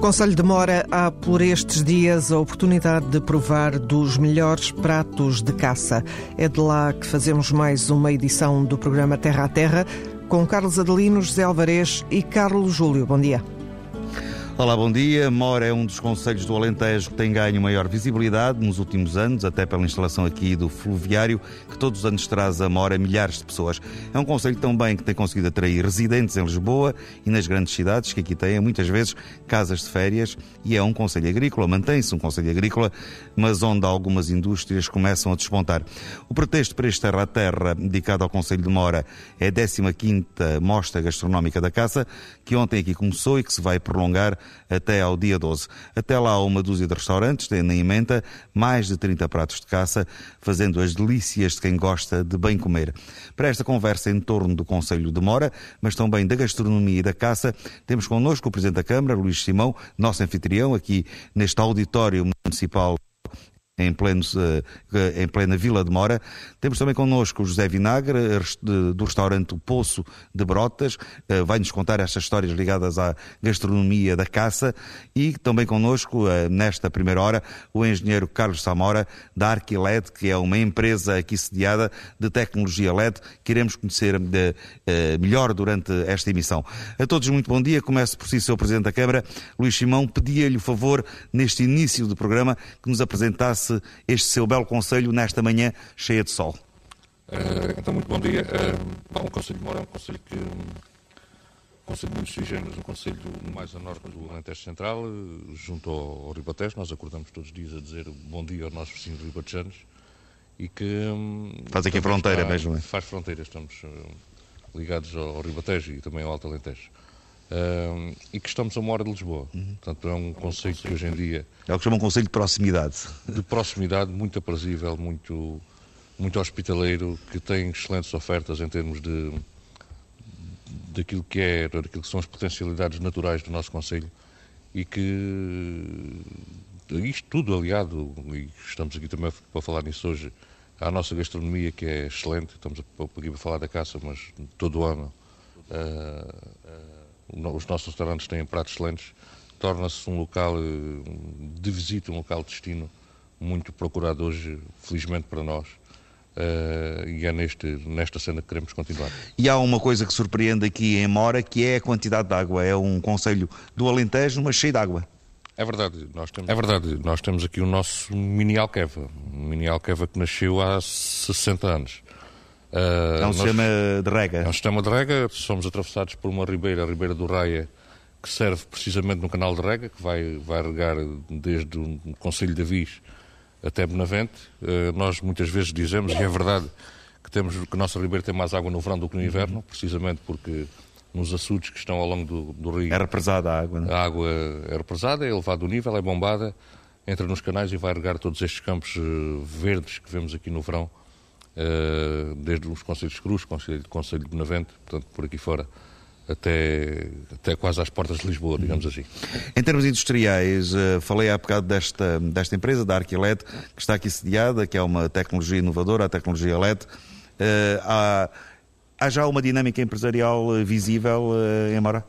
Conselho de Mora há por estes dias a oportunidade de provar dos melhores pratos de caça. É de lá que fazemos mais uma edição do programa Terra a Terra com Carlos Adelino, José Alvarez e Carlos Júlio. Bom dia. Olá, bom dia. Mora é um dos conselhos do Alentejo que tem ganho maior visibilidade nos últimos anos, até pela instalação aqui do fluviário, que todos os anos traz a Mora milhares de pessoas. É um conselho também que tem conseguido atrair residentes em Lisboa e nas grandes cidades, que aqui têm muitas vezes casas de férias, e é um conselho agrícola, mantém-se um conselho agrícola, mas onde algumas indústrias começam a despontar. O pretexto para este Terra a Terra, dedicado ao Conselho de Mora, é a 15ª Mostra Gastronómica da Caça, que ontem aqui começou e que se vai prolongar até ao dia 12. Até lá, uma dúzia de restaurantes têm na emenda mais de 30 pratos de caça, fazendo as delícias de quem gosta de bem comer. Para esta conversa em torno do Conselho de Mora, mas também da gastronomia e da caça, temos connosco o Presidente da Câmara, Luís Simão, nosso anfitrião aqui neste auditório municipal em, pleno, eh, em plena Vila de Mora. Temos também connosco o José Vinagre, do restaurante Poço de Brotas, eh, vai-nos contar estas histórias ligadas à gastronomia da caça e também connosco, eh, nesta primeira hora, o engenheiro Carlos Samora, da Arquiled, que é uma empresa aqui sediada de tecnologia LED, que iremos conhecer de, melhor durante esta emissão. A todos muito bom dia, começo por si, Sr. Presidente da Câmara. Luís Simão, pedia-lhe o favor, neste início do programa, que nos apresentasse este seu belo conselho nesta manhã cheia de sol. Uh, então, muito bom dia. Uh, bom, o Conselho de Moura é um conselho que. Um conselho muito sui um conselho mais a norte do Alentejo Central, junto ao, ao Ribatejo. Nós acordamos todos os dias a dizer bom dia aos nossos vizinhos ribatejanos e que. Um, faz aqui fronteira mesmo, é? Faz fronteira, estamos uh, ligados ao, ao Ribatejo e também ao Alto Alentejo. Uh, e que estamos a uma hora de Lisboa. Uhum. Portanto, é um conselho que hoje em dia. É o que chama um conselho de proximidade. De proximidade, muito aprazível, muito, muito hospitaleiro, que tem excelentes ofertas em termos de daquilo que é, daquilo que são as potencialidades naturais do nosso conselho e que isto tudo aliado, e estamos aqui também para falar nisso hoje, à nossa gastronomia que é excelente, estamos aqui para falar da caça, mas todo o ano. Uh, uh, os nossos restaurantes têm pratos excelentes, torna-se um local eh, de visita, um local de destino muito procurado hoje, felizmente para nós. Uh, e é neste, nesta cena que queremos continuar. E há uma coisa que surpreende aqui em Mora, que é a quantidade de água. É um conselho do Alentejo, mas cheio de água. É verdade, nós temos, é verdade, nós temos aqui o nosso mini Alqueva, um mini Alqueva que nasceu há 60 anos. Uh, é um sistema de rega? É um sistema de rega. Somos atravessados por uma ribeira, a Ribeira do Raia, que serve precisamente no canal de rega, que vai, vai regar desde o Conselho de Avis até Benavente. Uh, nós muitas vezes dizemos, e é verdade, que, temos, que a nossa ribeira tem mais água no verão do que no inverno, precisamente porque nos açudes que estão ao longo do, do rio... É represada a água, não é? A água é represada, é elevado o nível, é bombada, entra nos canais e vai regar todos estes campos uh, verdes que vemos aqui no verão eh, desde os Conselhos de Cruz, Conselho, Conselho de Benavente, portanto, por aqui fora, até, até quase às portas de Lisboa, digamos assim. Em termos industriais, eh, falei há bocado desta, desta empresa, da Arquilet, que está aqui sediada, que é uma tecnologia inovadora, a tecnologia LED. Eh, há, há já uma dinâmica empresarial visível em Mora?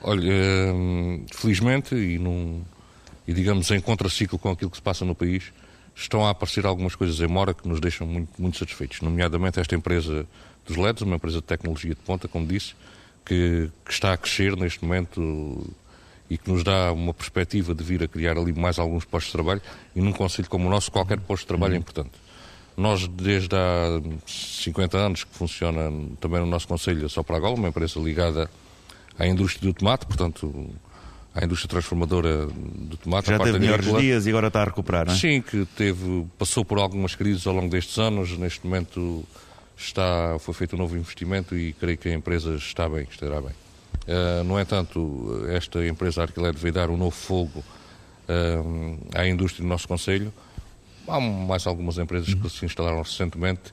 Olha, felizmente, e, num, e digamos em contraciclo com aquilo que se passa no país, estão a aparecer algumas coisas em mora que nos deixam muito, muito satisfeitos, nomeadamente esta empresa dos LEDs, uma empresa de tecnologia de ponta, como disse, que, que, está a crescer neste momento e que nos dá uma perspectiva de vir a criar ali mais alguns postos de trabalho e num conselho como o nosso qualquer posto de trabalho é importante. Nós, desde há 50 anos que funciona também no nosso conselho a Sopragol, uma empresa ligada à indústria do tomate, portanto à indústria transformadora do tomate. Já teve melhores dias e agora está a recuperar, não é? Sim, que teve, passou por algumas crises ao longo destes anos. Neste momento está, foi feito um novo investimento e creio que a empresa está bem, estará bem. Uh, no entanto, esta empresa Arquiled veio dar um novo fogo uh, à indústria do nosso Conselho. Há mais algumas empresas que se instalaram recentemente.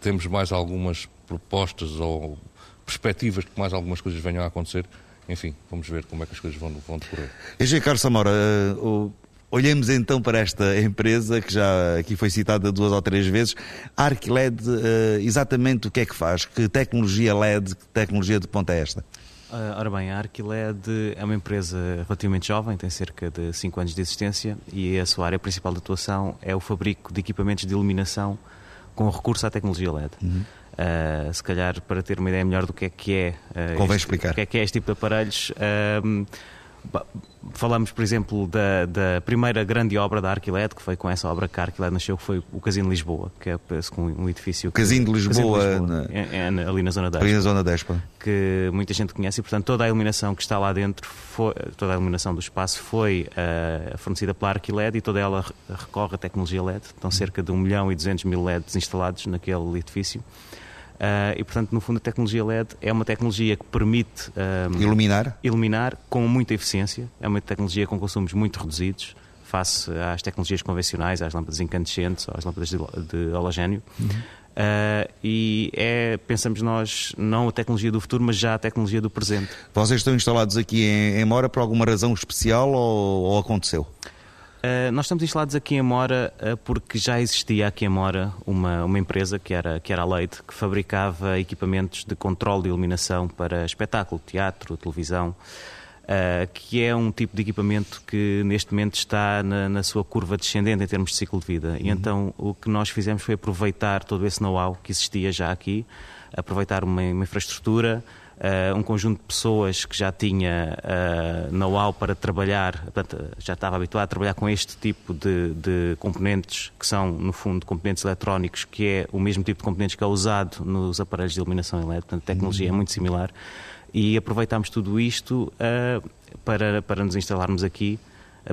Temos mais algumas propostas ou perspectivas de que mais algumas coisas venham a acontecer enfim, vamos ver como é que as coisas vão, vão decorrer. E Carlos Samora, uh, olhemos então para esta empresa que já aqui foi citada duas ou três vezes. A ArcLED, uh, exatamente o que é que faz? Que tecnologia LED, que tecnologia de ponta é esta? Uh, ora bem, a Arquiled é uma empresa relativamente jovem, tem cerca de 5 anos de existência e a sua área principal de atuação é o fabrico de equipamentos de iluminação com recurso à tecnologia LED. Uhum. Uh, se calhar, para ter uma ideia melhor do que é que é, uh, Convém este, explicar. Que é que é este tipo de aparelhos, uh, Falamos, por exemplo, da, da, primeira grande obra da Arquiled, que foi com essa obra que a Arquiled nasceu, que foi o Casino de Lisboa, que é com um edifício... Casino de Lisboa, Casino de Lisboa na... é, é, ali na Zona 10. Ali na Zona 10, Que muita gente conhece e, portanto, toda a iluminação que está lá dentro, foi, toda a iluminação do espaço foi uh, fornecida pela Arquiled e toda ela recorre à tecnologia LED. Estão cerca de 1 milhão e 200 mil LEDs instalados naquele edifício. Uh, e, portanto, no fundo, a tecnologia LED é uma tecnologia que permite um, iluminar. iluminar com muita eficiência. É uma tecnologia com consumos muito reduzidos face às tecnologias convencionais, às lâmpadas incandescentes, às lâmpadas de, de halogénio. Uhum. Uh, e é, pensamos nós, não a tecnologia do futuro, mas já a tecnologia do presente. Vocês estão instalados aqui em, em Mora por alguma razão especial ou, ou aconteceu? Uh, nós estamos instalados aqui em Mora uh, porque já existia aqui em Mora uma, uma empresa que era, que era a Leite, que fabricava equipamentos de controle de iluminação para espetáculo, teatro, televisão, uh, que é um tipo de equipamento que neste momento está na, na sua curva descendente em termos de ciclo de vida. Uhum. E então o que nós fizemos foi aproveitar todo esse know-how que existia já aqui, aproveitar uma, uma infraestrutura uh, um conjunto de pessoas que já tinha uh, know-how para trabalhar, portanto, já estava habituado a trabalhar com este tipo de, de, componentes, que são, no fundo, componentes eletrónicos, que é o mesmo tipo de componentes que é usado nos aparelhos de iluminação elétrica, portanto, a tecnologia uhum. é muito similar. E aproveitámos tudo isto uh, para, para nos instalarmos aqui,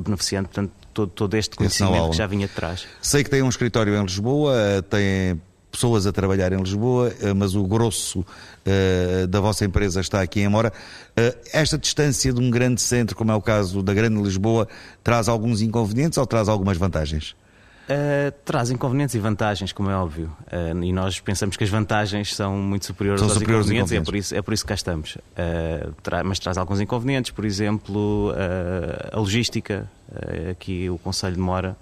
beneficiando, portanto, todo, todo este conhecimento que já vinha de trás. Sei que tem um escritório em Lisboa, tem pessoas a trabalhar em Lisboa, eh, mas o grosso uh, da vossa empresa está aqui em Mora. Uh, esta distância de um grande centro, como é o caso da Grande Lisboa, traz alguns inconvenientes ou traz algumas vantagens? Uh, traz inconvenientes e vantagens, como é óbvio. Uh, e nós pensamos que as vantagens são muito superiores são aos superiores inconvenientes, inconvenientes. E é, por isso, é por isso que cá estamos. Uh, tra mas traz alguns inconvenientes, por exemplo, a logística. aqui o Conselho de Mora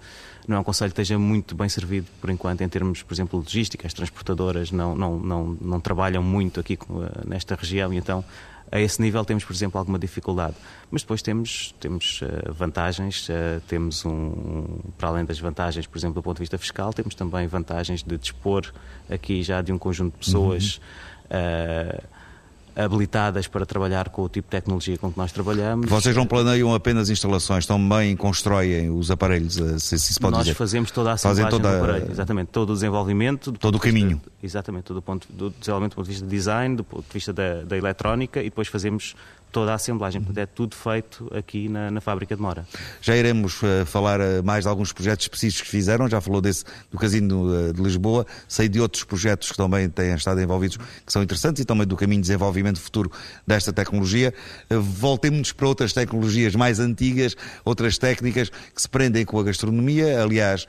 não é um conselho que esteja muito bem servido por enquanto em termos, por exemplo, de logística. As transportadoras não, não, não, não trabalham muito aqui nesta região e então a esse nível temos, por exemplo, alguma dificuldade. Mas depois temos, temos uh, vantagens, uh, temos um, para além das vantagens, por exemplo, do ponto de vista fiscal, temos também vantagens de dispor aqui já de um conjunto de pessoas. Uhum. Uh, habilitadas para trabalhar com o tipo de tecnologia com que nós trabalhamos. Vocês não planeiam apenas instalações, também constroem os aparelhos, se, se pode nós dizer. Nós fazemos toda a assemblagem toda... do aparelho, exatamente, todo o desenvolvimento. Todo o caminho. Vista, exatamente, todo o ponto do desenvolvimento do ponto de vista de design, do ponto de vista da, da eletrónica e depois fazemos toda a assemblagem. Portanto, é tudo feito aqui na, na fábrica de Mora. Já iremos uh, falar uh, mais de alguns projetos específicos que fizeram, já falou desse do Casino uh, de Lisboa, sei de outros projetos que também têm estado envolvidos, que são interessantes, e também do caminho de desenvolvimento futuro desta tecnologia. Voltemos para outras tecnologias mais antigas, outras técnicas que se prendem com a gastronomia. Aliás,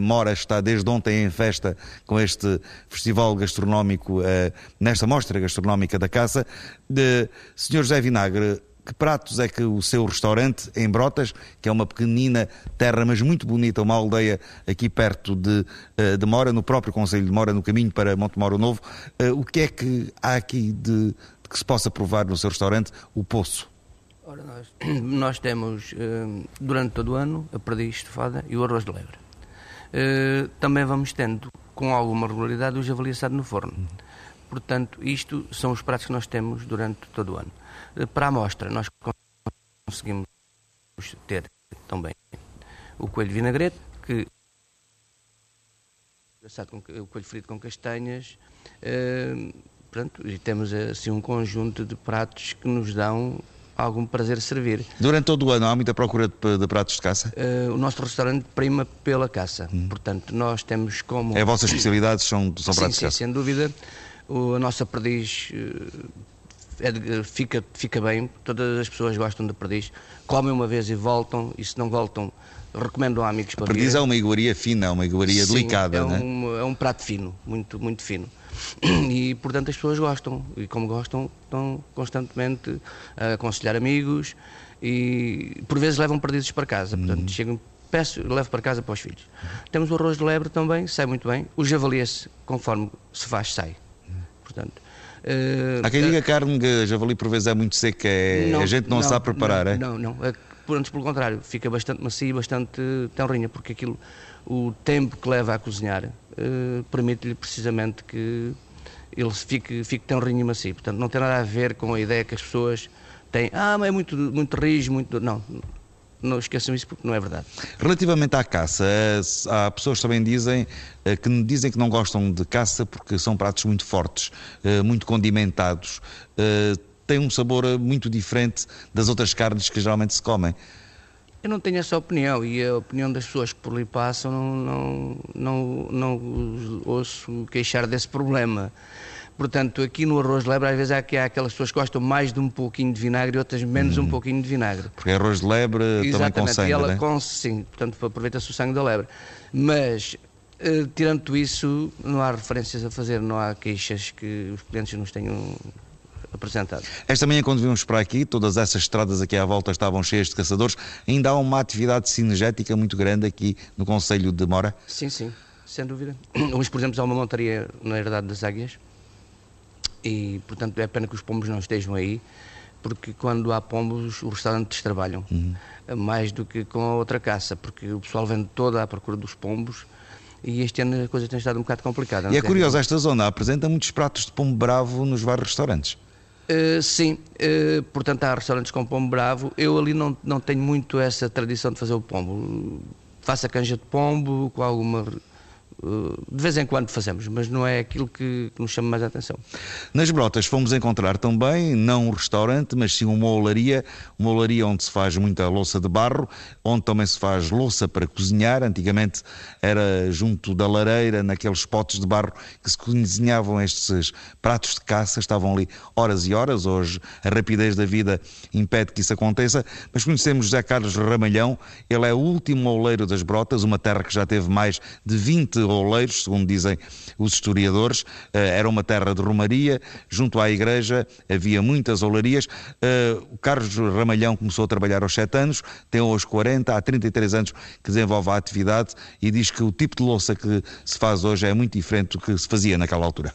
Mora está desde ontem em festa com este festival gastronómico, nesta mostra gastronómica da caça. De Sr. José Vinagre, que pratos é que o seu restaurante em Brotas, que é uma pequenina terra, mas muito bonita, uma aldeia aqui perto de, eh, de Mora, no próprio Conselho de Mora, no caminho para Montemoro Novo, eh, o que é que há aqui de, de que se possa provar no seu restaurante, o Poço? Ora, nós, nós temos eh, durante todo o ano a perdiz estofada e o arroz de lebre. Também vamos tendo, com alguma regularidade, o javali assado no forno. Portanto, isto são os pratos que nós temos durante todo o ano. Eh, para a amostra, nós conseguimos ter também o coelho vinagrete, que o coelho frito com castanhas, uh, pronto, e temos assim um conjunto de pratos que nos dão algum prazer servir. Durante todo o ano há muita procura de, de pratos de caça? Uh, o nosso restaurante prima pela caça, hum. portanto nós temos como... É a vossa especialidade, são, são sim, pratos sim, de caça? sem dúvida o, a nossa perdiz eh, é, fica, fica bem, todas as pessoas gostam da perdiz, comem uma vez e voltam, e se não voltam, recomendam a amigos para perdiz vir. é uma iguaria fina, é uma iguaria Sim, delicada, é um, é? é um prato fino, muito, muito fino. E, portanto, as pessoas gostam, e como gostam, estão constantemente a aconselhar amigos e, por vezes, levam perdizes para casa. Portanto, uhum. chegam peço, levo para casa para os filhos. Uhum. Temos o arroz de lebre também, sai muito bem. O javali, conforme se faz, sai. Portanto, Uh, Há quem diga que a carne de javali por vezes é muito seca, é... não, a gente não, não sabe preparar, não, é? Não, não. Antes, pelo contrário, fica bastante macia e bastante tenrinha, porque aquilo, o tempo que leva a cozinhar uh, permite-lhe precisamente que ele fique, fique e macio. Portanto, não tem nada a ver com a ideia que as pessoas têm, ah, mas é muito, muito rijo, muito. Não, não esqueçam isso porque não é verdade. Relativamente à caça, há pessoas que também dizem eh, que dizem que não gostam de caça porque são pratos muito fortes, eh, muito condimentados, eh, têm um sabor muito diferente das outras carnes que geralmente se comem. Eu não tenho essa opinião e a opinião das pessoas que por ali passam não, não, não, não ouço queixar desse problema. Portanto, aqui no arroz de lebre, às vezes há, há aquelas pessoas que gostam mais de um pouquinho de vinagre e outras menos um uhum. pouquinho de vinagre. Porque arroz de lebre Exatamente, também com sangue, e ela né? com, sim, portanto aproveita-se o sangue da lebre. Mas, uh, tirando isso, não há referências a fazer, não há queixas que os clientes nos tenham apresentado. Esta manhã, quando vimos para aqui, todas essas estradas aqui à volta estavam cheias de caçadores. Ainda há uma atividade sinergética muito grande aqui no Conselho de Mora? Sim, sim, sem dúvida. Hoje, por exemplo, há uma montaria na Herdade das Águias, e portanto é pena que os pombos não estejam aí, porque quando há pombos os restaurantes trabalham, uhum. mais do que com a outra caça, porque o pessoal vem toda à procura dos pombos e este ano a coisa tem estado um bocado complicada. E é curioso, esta zona apresenta muitos pratos de pombo bravo nos vários restaurantes. Uh, sim, uh, portanto há restaurantes com pombo bravo. Eu ali não, não tenho muito essa tradição de fazer o pombo. Faço a canja de pombo com alguma eh, de vez em quando fazemos, mas não é aquilo que, nos chama mais a atenção. Nas Brotas fomos encontrar também, não um restaurante, mas sim uma olaria, uma olaria onde se faz muita louça de barro, onde também se faz louça para cozinhar. Antigamente era junto da lareira, naqueles potes de barro que se cozinhavam estes pratos de caça, estavam ali horas e horas. Hoje a rapidez da vida impede que isso aconteça, mas conhecemos José Carlos Ramalhão, ele é o último oleiro das Brotas, uma terra que já teve mais de 20 oleiros, segundo dizem os historiadores. Eh, era uma terra de romaria, junto à igreja havia muitas olarias. Eh, o Carlos Ramalhão começou a trabalhar aos 7 anos, tem hoje 40, há 33 anos que desenvolve a atividade e diz que o tipo de louça que se faz hoje é muito diferente do que se fazia naquela altura.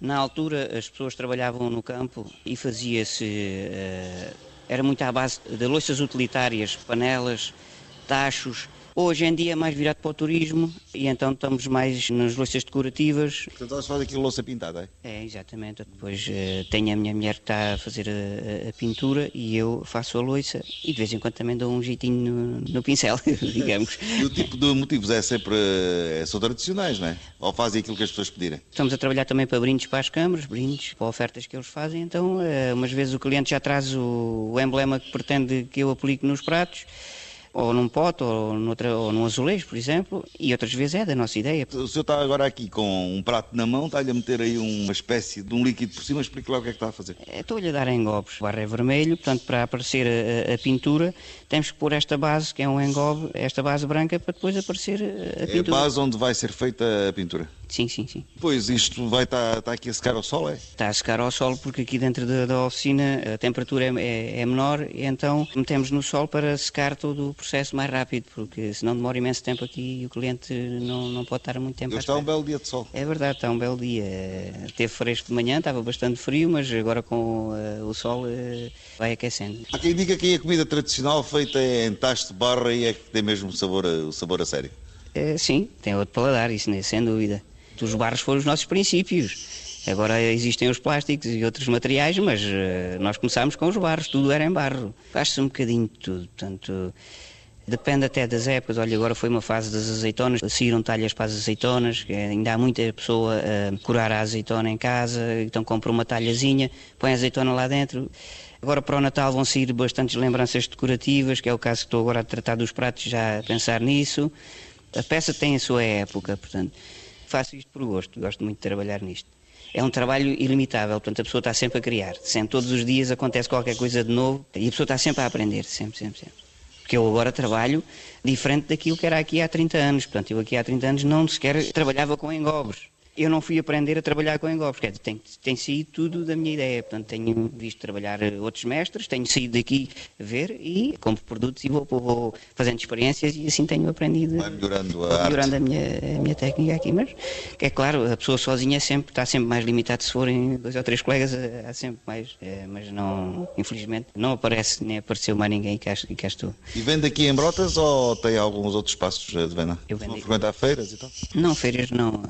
Na altura as pessoas trabalhavam no campo e fazia-se. Uh, era muito à base de louças utilitárias, panelas, tachos Hoje em dia é mais virado para o turismo e então estamos mais nas louças decorativas. Portanto, se faz aqui louça pintada, é? É, exatamente. Depois uh, tenho a minha mulher que está a fazer a, a, pintura e eu faço a louça e de vez em quando também dou um jeitinho no, no pincel, digamos. e o tipo de motivos é sempre, é, são tradicionais, não é? Ou fazem aquilo que as pessoas pedirem? Estamos a trabalhar também para brindes para as câmaras, brindes para ofertas que eles fazem, então uh, umas vezes o cliente já traz o, o emblema que pretende que eu aplique nos pratos ou num pote, ou, noutra, ou num azulejo, por exemplo, e outras vezes é da nossa ideia. O senhor está agora aqui com um prato na mão, está-lhe a meter aí uma espécie de um líquido por cima, explique lá o que é que está a fazer. É, estou-lhe a dar engobes. O barro é vermelho, portanto, para aparecer a, a, pintura, temos que pôr esta base, que é um engobe, esta base branca, para depois aparecer a, a pintura. É a base onde vai ser feita a pintura? Sim, sim, sim. Pois isto vai estar, está aqui a secar ao sol, é? Está a secar ao sol porque aqui dentro da, da oficina a temperatura é, é, é menor e então metemos no sol para secar todo o processo mais rápido, porque senão demora imenso tempo aqui e o cliente não, não pode estar muito tempo Está um belo dia de sol. É verdade, está um belo dia. Teve fresco de manhã, estava bastante frio, mas agora com uh, o sol uh, vai aquecendo. Há quem diga que a comida tradicional feita em tacho de barra e é que tem mesmo o sabor, o sabor a sério. Uh, sim, tem outro paladar, isso né, sem dúvida os barros foram os nossos princípios. Agora existem os plásticos e outros materiais, mas uh, nós começámos com os barros, tudo era em barro. Faz-se um bocadinho de tudo, portanto, depende até das épocas. Olha, agora foi uma fase das azeitonas, saíram talhas para as azeitonas, ainda há muita pessoa a curar a azeitona em casa, então compra uma talhazinha, põe a azeitona lá dentro. Agora para o Natal vão sair bastantes lembranças decorativas, que é o caso que estou agora a tratar dos pratos, já a pensar nisso. A peça tem a sua época, portanto faço isto por gosto, gosto muito de trabalhar nisto. É um trabalho ilimitável, portanto a pessoa está sempre a criar, sempre, todos os dias acontece qualquer coisa de novo e a pessoa está sempre a aprender, sempre, sempre, sempre. Porque eu agora trabalho diferente daquilo que era aqui há 30 anos, portanto eu aqui há 30 anos não sequer trabalhava com engobres. Eu não fui aprender a trabalhar com engolves, porque tem, tem saído tudo da minha ideia. Portanto, tenho visto trabalhar eh, outros mestres, tenho saído daqui a ver e compro produtos e vou, vou fazendo experiências e assim tenho aprendido. Vai melhorando a, melhorando a minha, a minha técnica aqui, mas é claro, a pessoa sozinha é sempre, está sempre mais limitada. Se forem dois ou três colegas, eh, há sempre mais. É, mas não, infelizmente, não aparece nem apareceu mais ninguém que cá, cá estou. E vende aqui em Brotas ou tem alguns outros espaços de venda? Eu vendo. frequentar feiras e tal? Não, feiras não.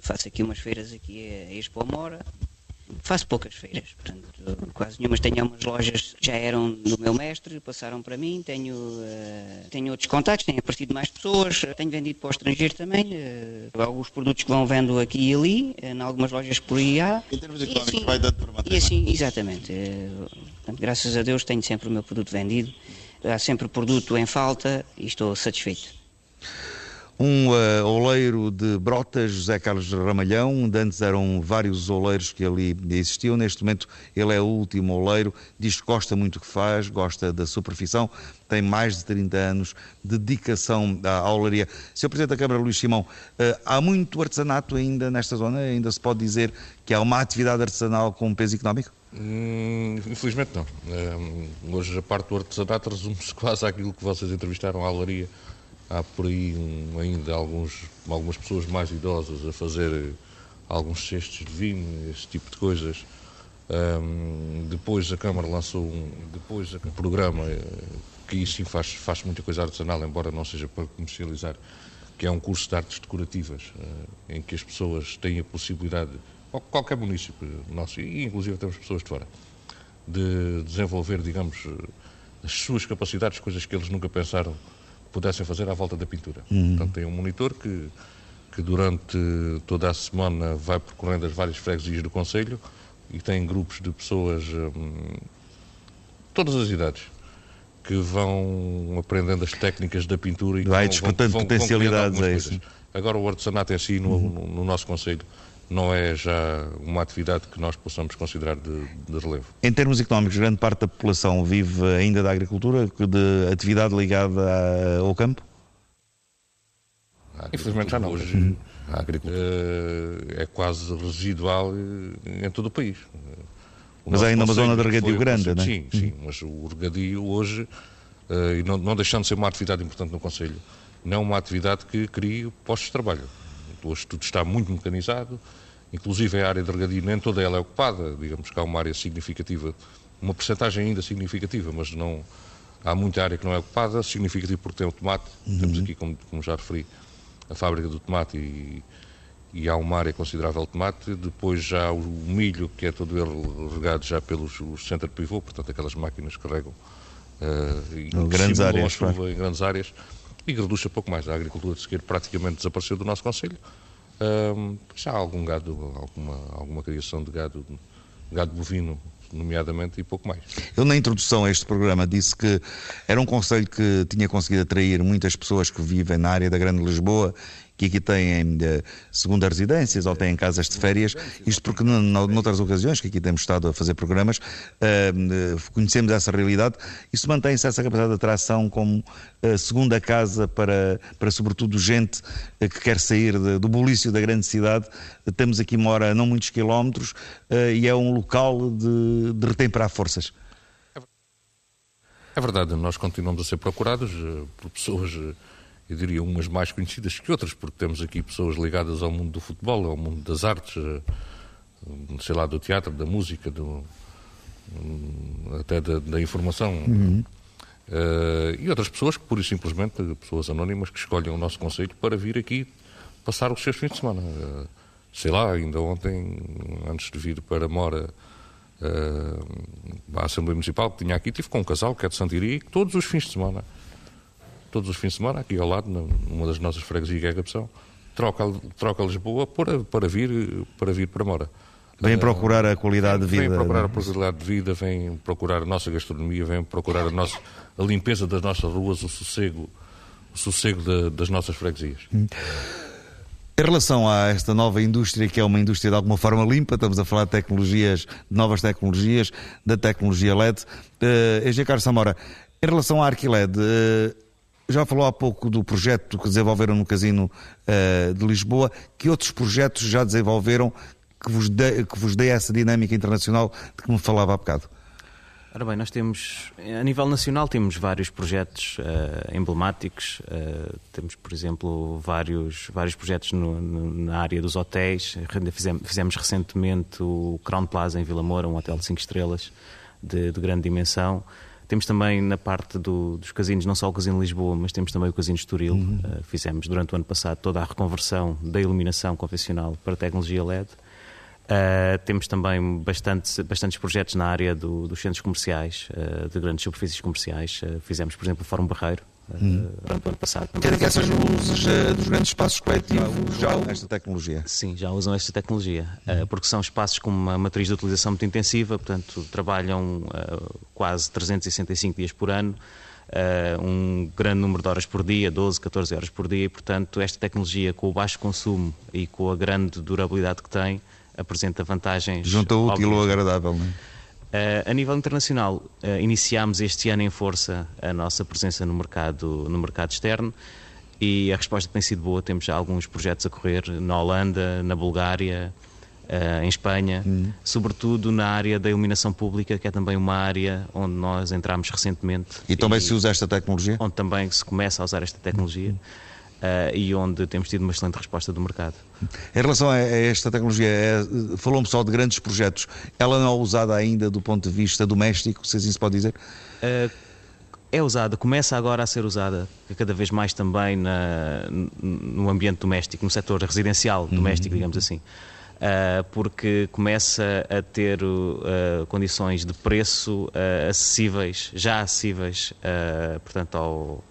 Faço aqui umas feiras aqui a Expo Mora. Faço poucas feiras, portanto, quase nenhumas. Tenho umas lojas que já eram do meu mestre, passaram para mim. Tenho, uh, tenho outros contactos, tenho aparecido mais pessoas. Tenho vendido para o estrangeiro também. Uh, alguns produtos que vão vendo aqui e ali, uh, em algumas lojas por aí há. Em termos económicos, assim, vai dando para manter. E assim, exatamente. portanto, graças a Deus tenho sempre o meu produto vendido. Há sempre produto em falta e estou satisfeito. Um uh, oleiro de Brotas, José Carlos Ramalhão, antes eram vários oleiros que ali existiam, neste momento ele é o último oleiro, diz que gosta muito do que faz, gosta da sua profissão, tem mais de 30 anos de dedicação à olaria. Sr. Presidente da Câmara, Luís Simão, uh, há muito artesanato ainda nesta zona? Ainda se pode dizer que há uma atividade artesanal com peso económico? Hum, infelizmente não. Um, hoje a parte do artesanato resume-se quase àquilo que vocês entrevistaram, à olaria há por aí um, ainda alguns, algumas pessoas mais idosas a fazer eh, alguns cestos de vinho, esse tipo de coisas. Um, depois a Câmara lançou um, depois um programa eh, que sim faz, faz muita coisa artesanal, embora não seja para comercializar, que é um curso de artes decorativas, uh, em que as pessoas têm a possibilidade, qualquer município nosso, e inclusive temos pessoas de fora, de desenvolver, digamos, as suas capacidades, coisas que eles nunca pensaram pudessem fazer à volta da pintura. Uhum. Portanto, tem um monitor que, que durante toda a semana vai percorrendo as várias freguesias do Conselho e tem grupos de pessoas, hum, todas as idades, que vão aprendendo as técnicas da pintura e vai vão, despertando vão, potencialidades vão é isso. Agora o artesanato em si, no, uhum. no, no nosso Conselho, não é já uma atividade que nós possamos considerar de, de, relevo. Em termos económicos, grande parte da população vive ainda da agricultura, de atividade ligada ao campo? Infelizmente já não. Hoje a agricultura é quase residual em todo o país. O mas é ainda uma zona de regadio grande, não é? Sim, sim, mas o regadio hoje, eh, e não, não deixando de ser uma atividade importante no Conselho, não é uma atividade que crie postos de trabalho. Hoje tudo está muito mecanizado, inclusive a área de regadio nem toda ela é ocupada, digamos que há uma área significativa, uma percentagem ainda significativa, mas não há muita área que não é ocupada, significativo porque tem o tomate, uhum. temos aqui, como, como, já referi, a fábrica do tomate e, e, há uma área considerável de tomate, depois já o milho, que é todo ele regado já pelos centro pivô, portanto aquelas máquinas que regam uh, grandes áreas, chuva, em grandes áreas, e reduz um pouco mais. A agricultura de sequeiro praticamente desapareceu do nosso Conselho. Um, já há algum gado, alguma, alguma criação de gado, gado bovino, nomeadamente, e pouco mais. Eu, na introdução a este programa, disse que era um conselho que tinha conseguido atrair muitas pessoas que vivem na área da Grande Lisboa que aqui têm eh, segunda residências ou têm casas de férias, isto porque noutras ocasiões que aqui temos estado a fazer programas, eh, conhecemos essa realidade, isso mantém-se essa capacidade de atração como eh, segunda casa para, para sobretudo gente que quer sair do bulício da grande cidade. Temos aqui mora a não muitos quilómetros e é um local de, de retemperar forças. É verdade, nós continuamos a ser procurados por pessoas eu diria umas mais conhecidas que outras, porque temos aqui pessoas ligadas ao mundo do futebol, ao mundo das artes, eh, sei lá, do teatro, da música, do, hum, até da, da informação. Uhum. Uh, e outras pessoas que, pura e simplesmente, pessoas anónimas que escolhem o nosso conselho para vir aqui passar os seus fins de semana. Uh, sei lá, ainda ontem, antes de vir para Mora, uh, à Assembleia Municipal, que tinha aqui, tive com um casal que é de Santiria, que todos os fins de semana todos os fins de semana, aqui ao lado, numa das nossas freguesias, que é a Capção, troca, troca Lisboa para, para, vir, para vir para Mora. Vem procurar a qualidade de vida. Vem procurar a qualidade de vida, vem procurar a nossa gastronomia, vem procurar a, nossa, a limpeza das nossas ruas, o sossego, o sossego de, das nossas freguesias. Hum. Em relação a esta nova indústria, que é uma indústria de alguma forma limpa, estamos a falar de tecnologias, de novas tecnologias, da tecnologia LED, uh, Carlos Samora, em relação à Arquiled, uh, Já falou há pouco do projeto que desenvolveram no Casino uh, de Lisboa. Que outros projetos já desenvolveram que vos, dê, que vos dê essa dinâmica internacional de que me falava há bocado? Ora bem, nós temos, a nível nacional, temos vários projetos uh, emblemáticos. Uh, temos, por exemplo, vários, vários projetos no, no, na área dos hotéis. Fizemos, fizemos, recentemente o Crown Plaza em Vila Moura, um hotel de 5 estrelas de, de, grande dimensão. Temos também na parte do, dos casinos, não só o Casino de Lisboa, mas temos também o Casino de Estoril. Uhum. Uh, fizemos durante o ano passado toda a reconversão da iluminação convencional para tecnologia LED. Uh, temos também bastantes, bastantes projetos na área do, dos centros comerciais, uh, de grandes superfícies comerciais. Fizemos, por exemplo, o Fórum Barreiro, hum. durante o ano passado. Querem que essas luzes dos grandes espaços coletivos já usam esta tecnologia? Sim, já usam esta tecnologia, hum. porque são espaços com uma matriz de utilização muito intensiva, portanto, trabalham quase 365 dias por ano. Um grande número de horas por dia, 12, 14 horas por dia, e portanto esta tecnologia com o baixo consumo e com a grande durabilidade que tem, apresenta vantagens. Junta útil ao agradável, não é? Uh, a nível internacional, uh, iniciámos este ano em força a nossa presença no mercado, no mercado externo e a resposta tem sido boa. Temos já alguns projetos a correr na Holanda, na Bulgária, uh, em Espanha, uhum. sobretudo na área da iluminação pública, que é também uma área onde nós entramos recentemente. E também e, se usa esta tecnologia? Onde também se começa a usar esta tecnologia. Uhum uh, e onde temos tido uma excelente resposta do mercado. Em relação a, esta tecnologia, é, falou-me só de grandes projetos, ela não é usada ainda do ponto de vista doméstico, se assim se pode dizer? Uh, é usada, começa agora a ser usada cada vez mais também na, no ambiente doméstico, no setor residencial uhum. doméstico, uhum. digamos assim. Uh, porque começa a ter condições de preço acessíveis, já acessíveis, portanto, ao,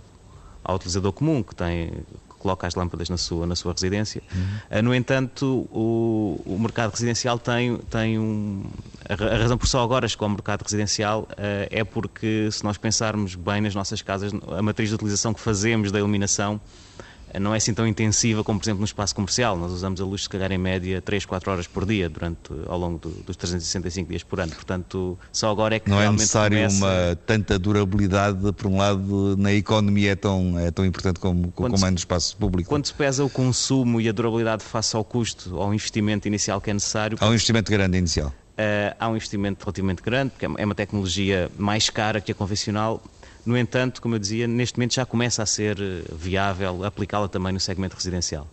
ao utilizador comum que tem coloca as lâmpadas na sua, na sua residência. Uhum. No entanto, o, o mercado residencial tem, tem um. A razão por só agora chegou ao mercado residencial uh, é porque, se nós pensarmos bem nas nossas casas, a matriz de utilização que fazemos da iluminação não é assim tão intensiva como, por exemplo, no espaço comercial. Nós usamos a luz, se calhar, em média 3, 4 horas por dia durante, ao longo do, dos 365 dias por ano. Portanto, só agora é que Não é necessário começa... uma tanta durabilidade, por um lado, na economia é tão, é tão importante como, é no espaço público. Quando se pesa o consumo e a durabilidade face ao custo, ao investimento inicial que é necessário... Há um investimento grande inicial. Uh, há um investimento relativamente grande, porque é uma tecnologia mais cara que a convencional, no entanto, como eu dizia, neste momento já começa a ser eh, viável aplicá-la também no segmento residencial.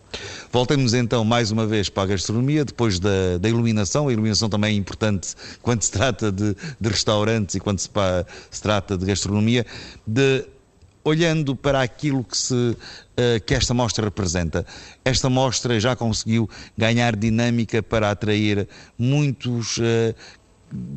Voltemos então mais uma vez para a gastronomia, depois da, da iluminação. A iluminação também é importante quando se trata de, de restaurantes e quando se, se trata de gastronomia. De, olhando para aquilo que, se, uh, que esta mostra representa, esta mostra já conseguiu ganhar dinâmica para atrair muitos uh,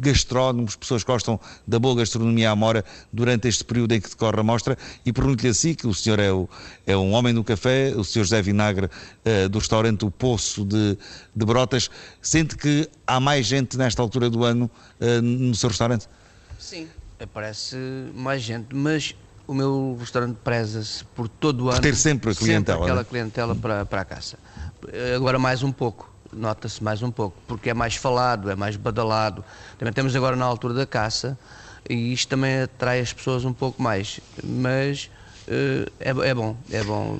gastrónomos, pessoas que gostam da boa gastronomia à mora durante este período em que decorre a mostra e pergunto-lhe assim que o senhor é, o, é, um homem do café, o senhor José Vinagre uh, do restaurante O Poço de, de, Brotas, sente que há mais gente nesta altura do ano uh, no seu restaurante? Sim, parece mais gente, mas o meu restaurante preza-se por todo o ano. Por ter sempre a clientela. Sempre aquela né? clientela para, para a caça. Agora mais um pouco nota-se mais um pouco, porque é mais falado, é mais badalado. Também temos agora na altura da caça e isto também atrai as pessoas um pouco mais, mas uh, é, é, bom, é bom,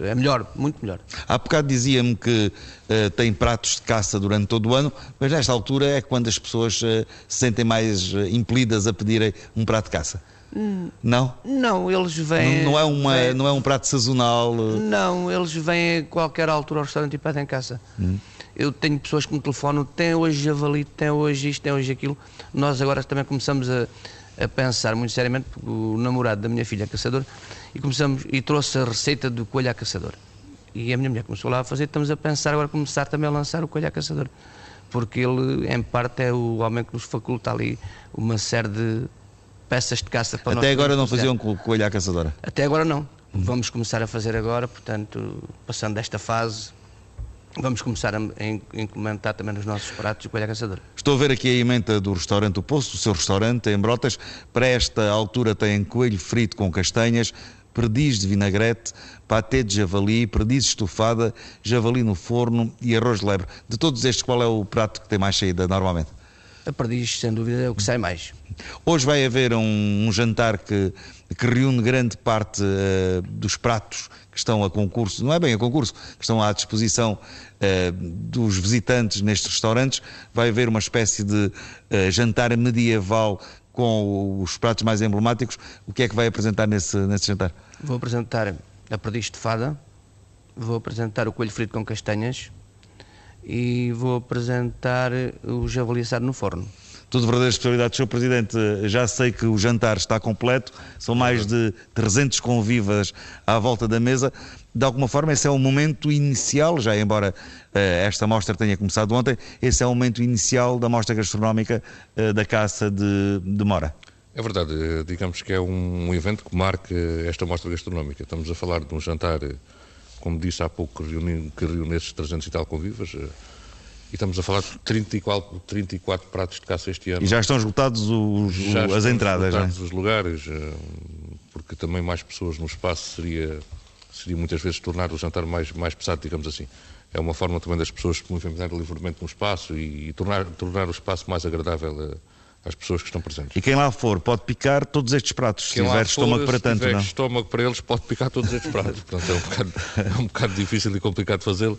é melhor, muito melhor. Há bocado dizia-me que uh, tem pratos de caça durante todo o ano, mas nesta altura é quando as pessoas uh, se sentem mais impelidas a pedirem um prato de caça. Não? Não, eles vêm. Não, não é, uma, vêm, não é um prato sazonal? Não, eles vêm a qualquer altura ao restaurante e pedem caça. Hum. Eu tenho pessoas que me telefonam, tem hoje javali, tem hoje isto, tem hoje aquilo. Nós agora também começamos a, a pensar muito seriamente, o namorado da minha filha é caçador, e começamos e trouxe a receita do coelho à caçador. E a minha mulher começou lá a fazer, estamos a pensar agora começar também a lançar o coelho à caçador. Porque ele, em parte, é o homem que nos faculta ali uma série de peças de caça para Até agora não faziam com coelho à caçadora? Até agora não. Vamos começar a fazer agora, portanto, passando desta fase, Vamos começar a implementar também nos nossos pratos o coelho caçador. Estou a ver aqui a emenda do restaurante O Poço, o seu restaurante em Brotas. Para esta altura tem coelho frito com castanhas, perdiz de vinagrete, patê de javali, perdiz estufada, javali no forno e arroz de lebre. De todos estes, qual é o prato que tem mais saída normalmente? a perdiz, sem dúvida, é o que sai mais. Hoje vai haver um, um jantar que, que, reúne grande parte uh, dos pratos que estão a concurso, não é bem a concurso, que estão à disposição uh, dos visitantes nestes restaurantes. Vai haver uma espécie de uh, jantar medieval com os pratos mais emblemáticos. O que é que vai apresentar nesse, nesse jantar? Vou apresentar a perdiz de fada, vou apresentar o coelho frito com castanhas e vou apresentar o javali assado no forno tudo verdadeira especialidade, Sr. Presidente. Já sei que o jantar está completo, são mais de 300 convivas à volta da mesa. De alguma forma, esse é o momento inicial, já embora uh, esta mostra tenha começado ontem, esse é o momento inicial da mostra gastronómica uh, da Caça de, de Mora. É verdade, eh, digamos que é um, evento que marca esta mostra gastronómica. Estamos a falar de um jantar, como disse há pouco, que reúne, que reúne esses 300 e tal convivas e estamos a falar de 34, 34 pratos de caça este ano. E já estão esgotados os, já as estão entradas, esgotados é? os lugares, eh, porque também mais pessoas no espaço seria, seria muitas vezes tornar o jantar mais, mais pesado, digamos assim. É uma forma também das pessoas se movimentarem livremente no espaço e, e tornar, tornar o espaço mais agradável a, às pessoas que estão presentes. E quem lá for pode picar todos estes pratos, quem se tiver estômago para tanto, se não? estômago para eles pode picar todos estes pratos. Portanto, é um bocado, é um bocado difícil e complicado fazê-lo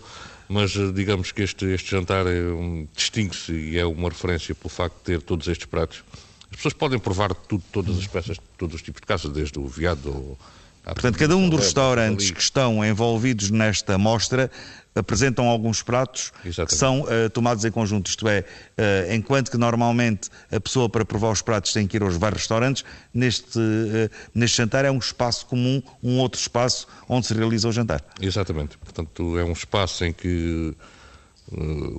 mas eh, digamos que este, este jantar é um, distingue-se e é uma referência pelo facto de ter todos estes pratos. As pessoas podem provar tudo, todas as peças, todos os tipos de caça, desde o veado ao, Portanto, cada um dos restaurantes que estão envolvidos nesta mostra apresentam alguns pratos Exatamente. que são uh, tomados em conjunto. Isto é, uh, enquanto que normalmente a pessoa para provar os pratos tem que ir aos vários restaurantes, neste, uh, neste jantar é um espaço comum, um outro espaço onde se realiza o jantar. Exatamente. Portanto, é um espaço em que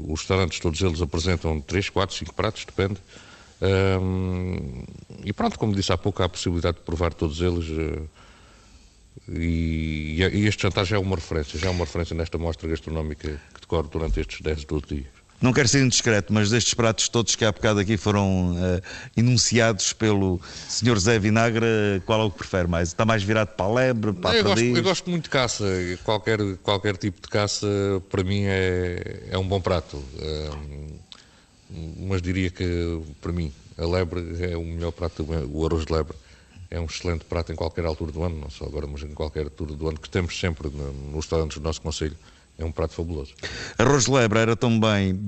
os restaurantes, todos eles, apresentam 3, 4, 5 pratos, depende. Um, e pronto, como disse há pouco, há a possibilidade de provar todos eles e, e, este jantar já é uma referência, já é uma referência nesta mostra gastronómica que decorre durante estes 10, 12 dias. Não quero ser indiscreto, mas destes pratos todos que há bocado aqui foram uh, enunciados pelo Sr. Zé Vinagre, qual é o que prefere mais? Está mais virado para a lebre, para eu a gosto, eu gosto muito de caça. Qualquer, qualquer tipo de caça, para mim, é, é um bom prato. Uh, mas diria que, para mim, a lebre é o melhor prato, o arroz de lebre é um excelente prato em qualquer altura do ano, não só agora, mas em qualquer altura do ano, que temos sempre nos restaurantes do nosso Conselho. É um prato fabuloso. Arroz de lebre era também,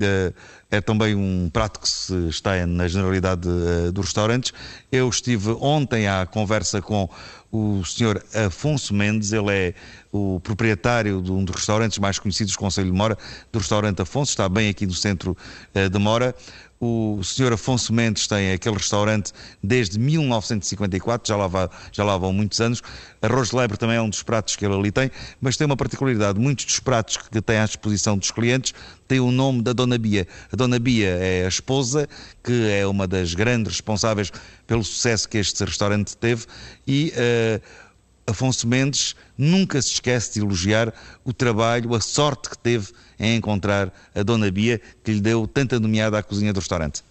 é também um prato que se está na generalidade eh, dos restaurantes. Eu estive ontem à conversa com o Sr. Afonso Mendes, ele é o proprietário de um dos restaurantes mais conhecidos do Conselho de Mora, do restaurante Afonso, está bem aqui no centro eh, de Mora. O senhor Afonso Mendes tem aquele restaurante desde 1954, já lá, va, já lá vão muitos anos. Arroz de lebre também é um dos pratos que ele ali tem, mas tem uma particularidade: muitos dos pratos que tem à disposição dos clientes têm o nome da Dona Bia. A Dona Bia é a esposa, que é uma das grandes responsáveis pelo sucesso que este restaurante teve e. Uh, Afonso Mendes nunca se esquece de elogiar o trabalho, a sorte que teve em encontrar a Dona Bia, que lhe deu tanta nomeada à cozinha do restaurante.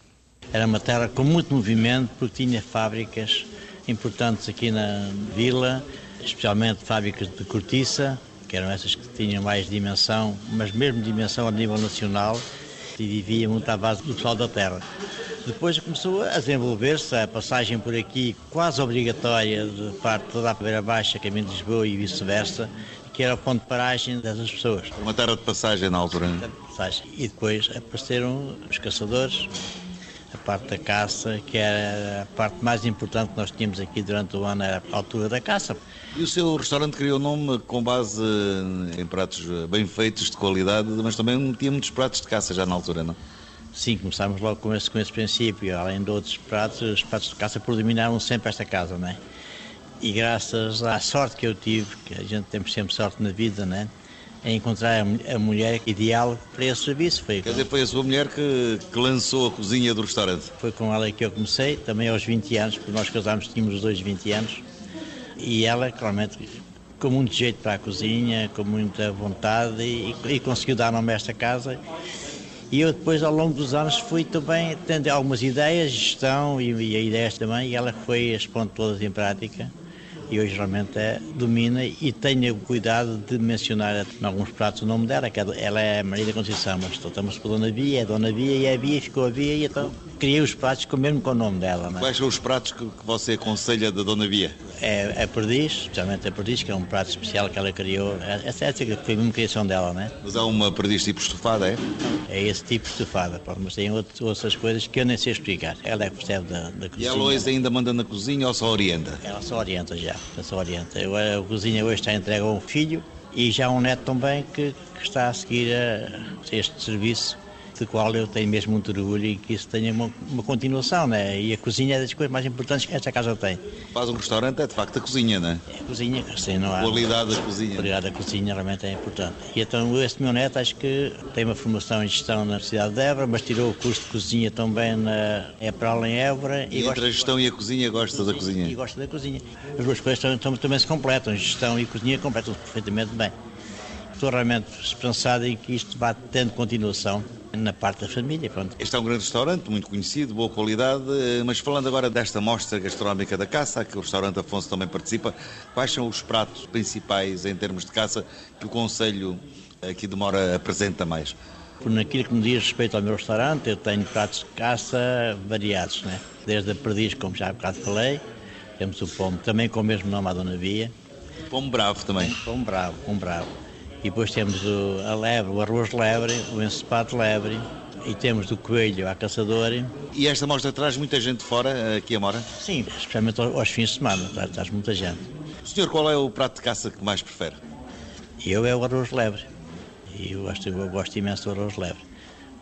Era uma terra com muito movimento, porque tinha fábricas importantes aqui na vila, especialmente fábricas de cortiça, que eram essas que tinham mais dimensão, mas mesmo dimensão a nível nacional, e vivia muito à base do pessoal da terra. Depois começou a desenvolver-se a passagem por aqui quase obrigatória de parte toda a Beira Baixa, caminho de Lisboa e vice-versa, que era o ponto de paragem dessas pessoas. Uma terra de passagem na altura. Né? Passagem. E depois apareceram os caçadores, a parte da caça, que era a parte mais importante que nós tínhamos aqui durante o ano, era a altura da caça. E o seu restaurante criou o nome com base em pratos bem feitos, de qualidade, mas também tinha muitos pratos de caça já na altura, não? Sim, começámos logo com esse, com esse princípio. Além de outros pratos, os pratos de caça predominaram sempre esta casa, não é? E graças à sorte que eu tive, que a gente tem sempre sorte na vida, né? Em encontrar a, mulher ideal para esse serviço. Foi Quer dizer, foi a sua mulher que, que, lançou a cozinha do restaurante? Foi com ela que eu comecei, também aos 20 anos, porque nós casámos, tínhamos os dois 20 anos. E ela, claramente, com muito jeito para a cozinha, com muita vontade e, e conseguiu dar nome a esta casa e eu depois, ao longo dos anos, fui também tendo algumas ideias, gestão e, e ideias também, e ela foi as pondo todas em prática. E hoje realmente é, domina e tenho cuidado de mencionar em alguns pratos o nome dela, que é ela é Maria da Conceição, mas estamos por Dona Bia, é Dona Bia e é Bia, ficou a Bia e então criei os pratos com, mesmo com o nome dela. É? Quais são os pratos que, que você aconselha da Dona Bia? É, é perdiz, especialmente a perdiz, que é um prato especial que ela criou. Essa é foi a mesma criação dela, não é? Mas há uma perdiz tipo estufada, é? É esse tipo de estufada, pronto, mas tem outras, outras coisas que eu nem sei explicar. Ela é que percebe da, da cozinha. E ela hoje ainda manda na cozinha ou só orienta? Ela só orienta já, só orienta. Eu, a cozinha hoje está entregue a um filho e já um neto também que, que está a seguir a este serviço de qual eu tenho mesmo muito orgulho e que isso tenha uma, uma continuação, né? E a cozinha é das coisas mais importantes que esta casa tem. Faz um restaurante, é de facto a cozinha, não é? É a cozinha, assim, não há. A qualidade da cozinha. A qualidade da cozinha realmente é importante. E então este meu neto acho que tem uma formação em gestão na Universidade de Évora, mas tirou o curso de cozinha também na é para em Évora. E, e entre a gestão e a cozinha gosta da cozinha? E gosta da cozinha. As duas coisas também, também se completam, gestão e cozinha completam-se perfeitamente bem. Estou realmente esperançado em que isto vá tendo continuação na parte da família. Pronto. Este é um grande restaurante, muito conhecido, boa qualidade, mas falando agora desta mostra gastronómica da caça, que o restaurante Afonso também participa, quais são os pratos principais em termos de caça que o Conselho aqui de Mora apresenta mais? Naquilo que me diz respeito ao meu restaurante, eu tenho pratos de caça variados, né? desde a perdiz, como já há bocado falei, temos o pombo, também com o mesmo nome à Dona Via. Pombo bravo também. Pombo bravo, pombo bravo. E depois temos o, a lebre, o arroz de lebre, o encepado de lebre, e temos do coelho à caçadora. E esta mostra traz muita gente fora aqui a Mora? Sim, especialmente aos fins de semana, traz muita gente. O senhor, qual é o prato de caça que mais prefere? Eu é o arroz de lebre. E eu gosto, eu gosto imenso do arroz de lebre.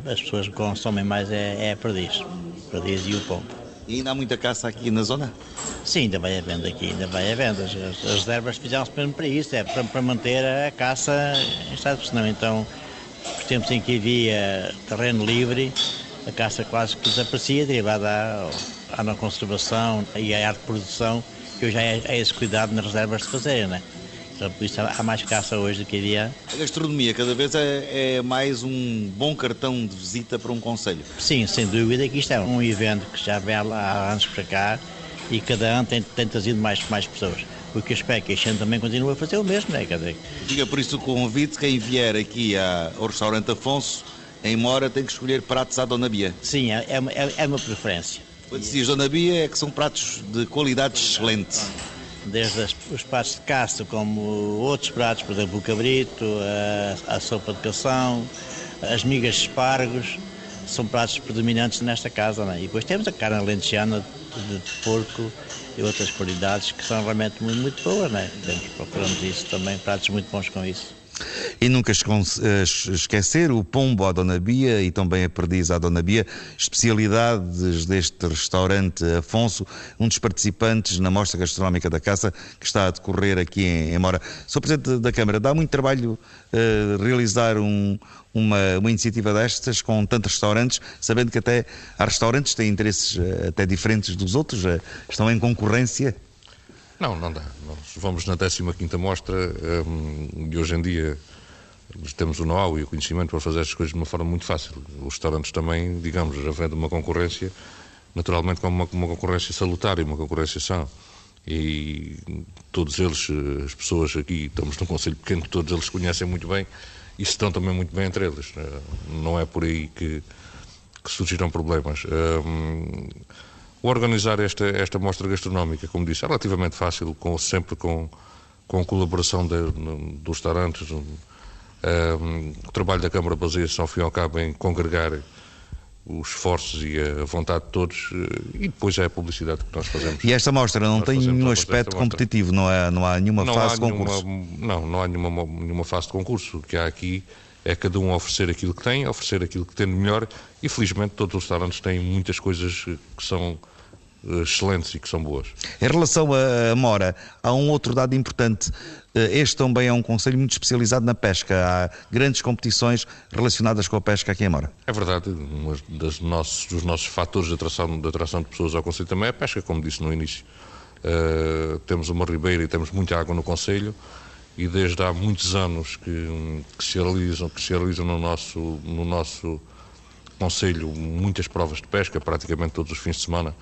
As pessoas que consomem mais é, é a perdiz, perdiz e o pombo. E ainda há muita caça aqui na zona? Sim, ainda vai havendo aqui, ainda vai havendo. As, as reservas fizeram-se mesmo para isso, é para, para manter a caça em estado, porque senão então, os tempos em que havia terreno livre, a caça quase que desaparecia, derivada à, à não conservação e à arte produção, que hoje é, é esse cuidado nas reservas de fazer, né? Então, por isso há mais caça hoje do que havia. A gastronomia cada vez é, é, mais um bom cartão de visita para um conselho. Sim, sem dúvida que isto é um evento que já vem há anos para cá e cada ano tem, tem trazido mais, mais pessoas. O que eu espero que este ano também continue a fazer o mesmo, né? Quer dizer... Diga por isso o convite, quem vier aqui ao restaurante Afonso, em Mora, tem que escolher pratos à Dona Bia. Sim, é, é, é uma preferência. Quando se diz Dona Bia, é que são pratos de qualidade excelente desde os pratos de caça como outros pratos, por exemplo o cabrito, a, a sopa de cação, as migas de espargos, são pratos predominantes nesta casa. Né? E depois temos a carne alentejana de, de, porco e outras qualidades que são realmente muito, muito boas. Né? Temos, procuramos isso também, pratos muito bons com isso. E nunca eh, esquecer o pombo à Dona Bia e também a perdiz à Dona Bia, especialidades deste restaurante Afonso, um dos participantes na Mostra Gastronómica da Caça que está a decorrer aqui em, Mora. Sou Presidente da Câmara, dá muito trabalho uh, realizar um, uma, uma, iniciativa destas com tantos restaurantes, sabendo que até há restaurantes que têm interesses uh, até diferentes dos outros, estão em concorrência? Não, não dá. Nós vamos na 15ª mostra um, e hoje em dia temos o know-how e o conhecimento para fazer estas coisas de uma forma muito fácil. Os restaurantes também, digamos, de uma concorrência, naturalmente com uma, uma concorrência salutar e uma concorrência sã. E todos eles, as pessoas aqui, estamos num conselho pequeno, todos eles conhecem muito bem e se estão também muito bem entre eles. Não é por aí que, que surgirão problemas. Um, o organizar esta, esta mostra gastronómica, como disse, é relativamente fácil, com, sempre com, com colaboração de, dos restaurantes. Um, o trabalho da Câmara baseia-se, ao fim e ao cabo, em congregar os esforços e a vontade de todos eh, e depois é a publicidade que nós fazemos. E esta mostra não tem nenhum aspecto competitivo, não, é, não há nenhuma não fase há de concurso? Não, não há nenhuma, nenhuma fase de concurso. O que há aqui é cada um oferecer aquilo que tem, oferecer aquilo que tem de melhor e felizmente todos os restaurantes têm muitas coisas que são excelentes e que são boas. Em relação a Mora, há um outro dado importante. Eh, este também é um conselho muito especializado na pesca. Há grandes competições relacionadas com a pesca aqui em Mora. É verdade. Um nossos, dos nossos fatores de atração, de atração de pessoas ao conselho também é a pesca, como disse no início. Uh, temos uma ribeira e temos muita água no conselho e desde há muitos anos que, que se realizam, que se realizam no nosso, no nosso conselho muitas provas de pesca, praticamente todos os fins de semana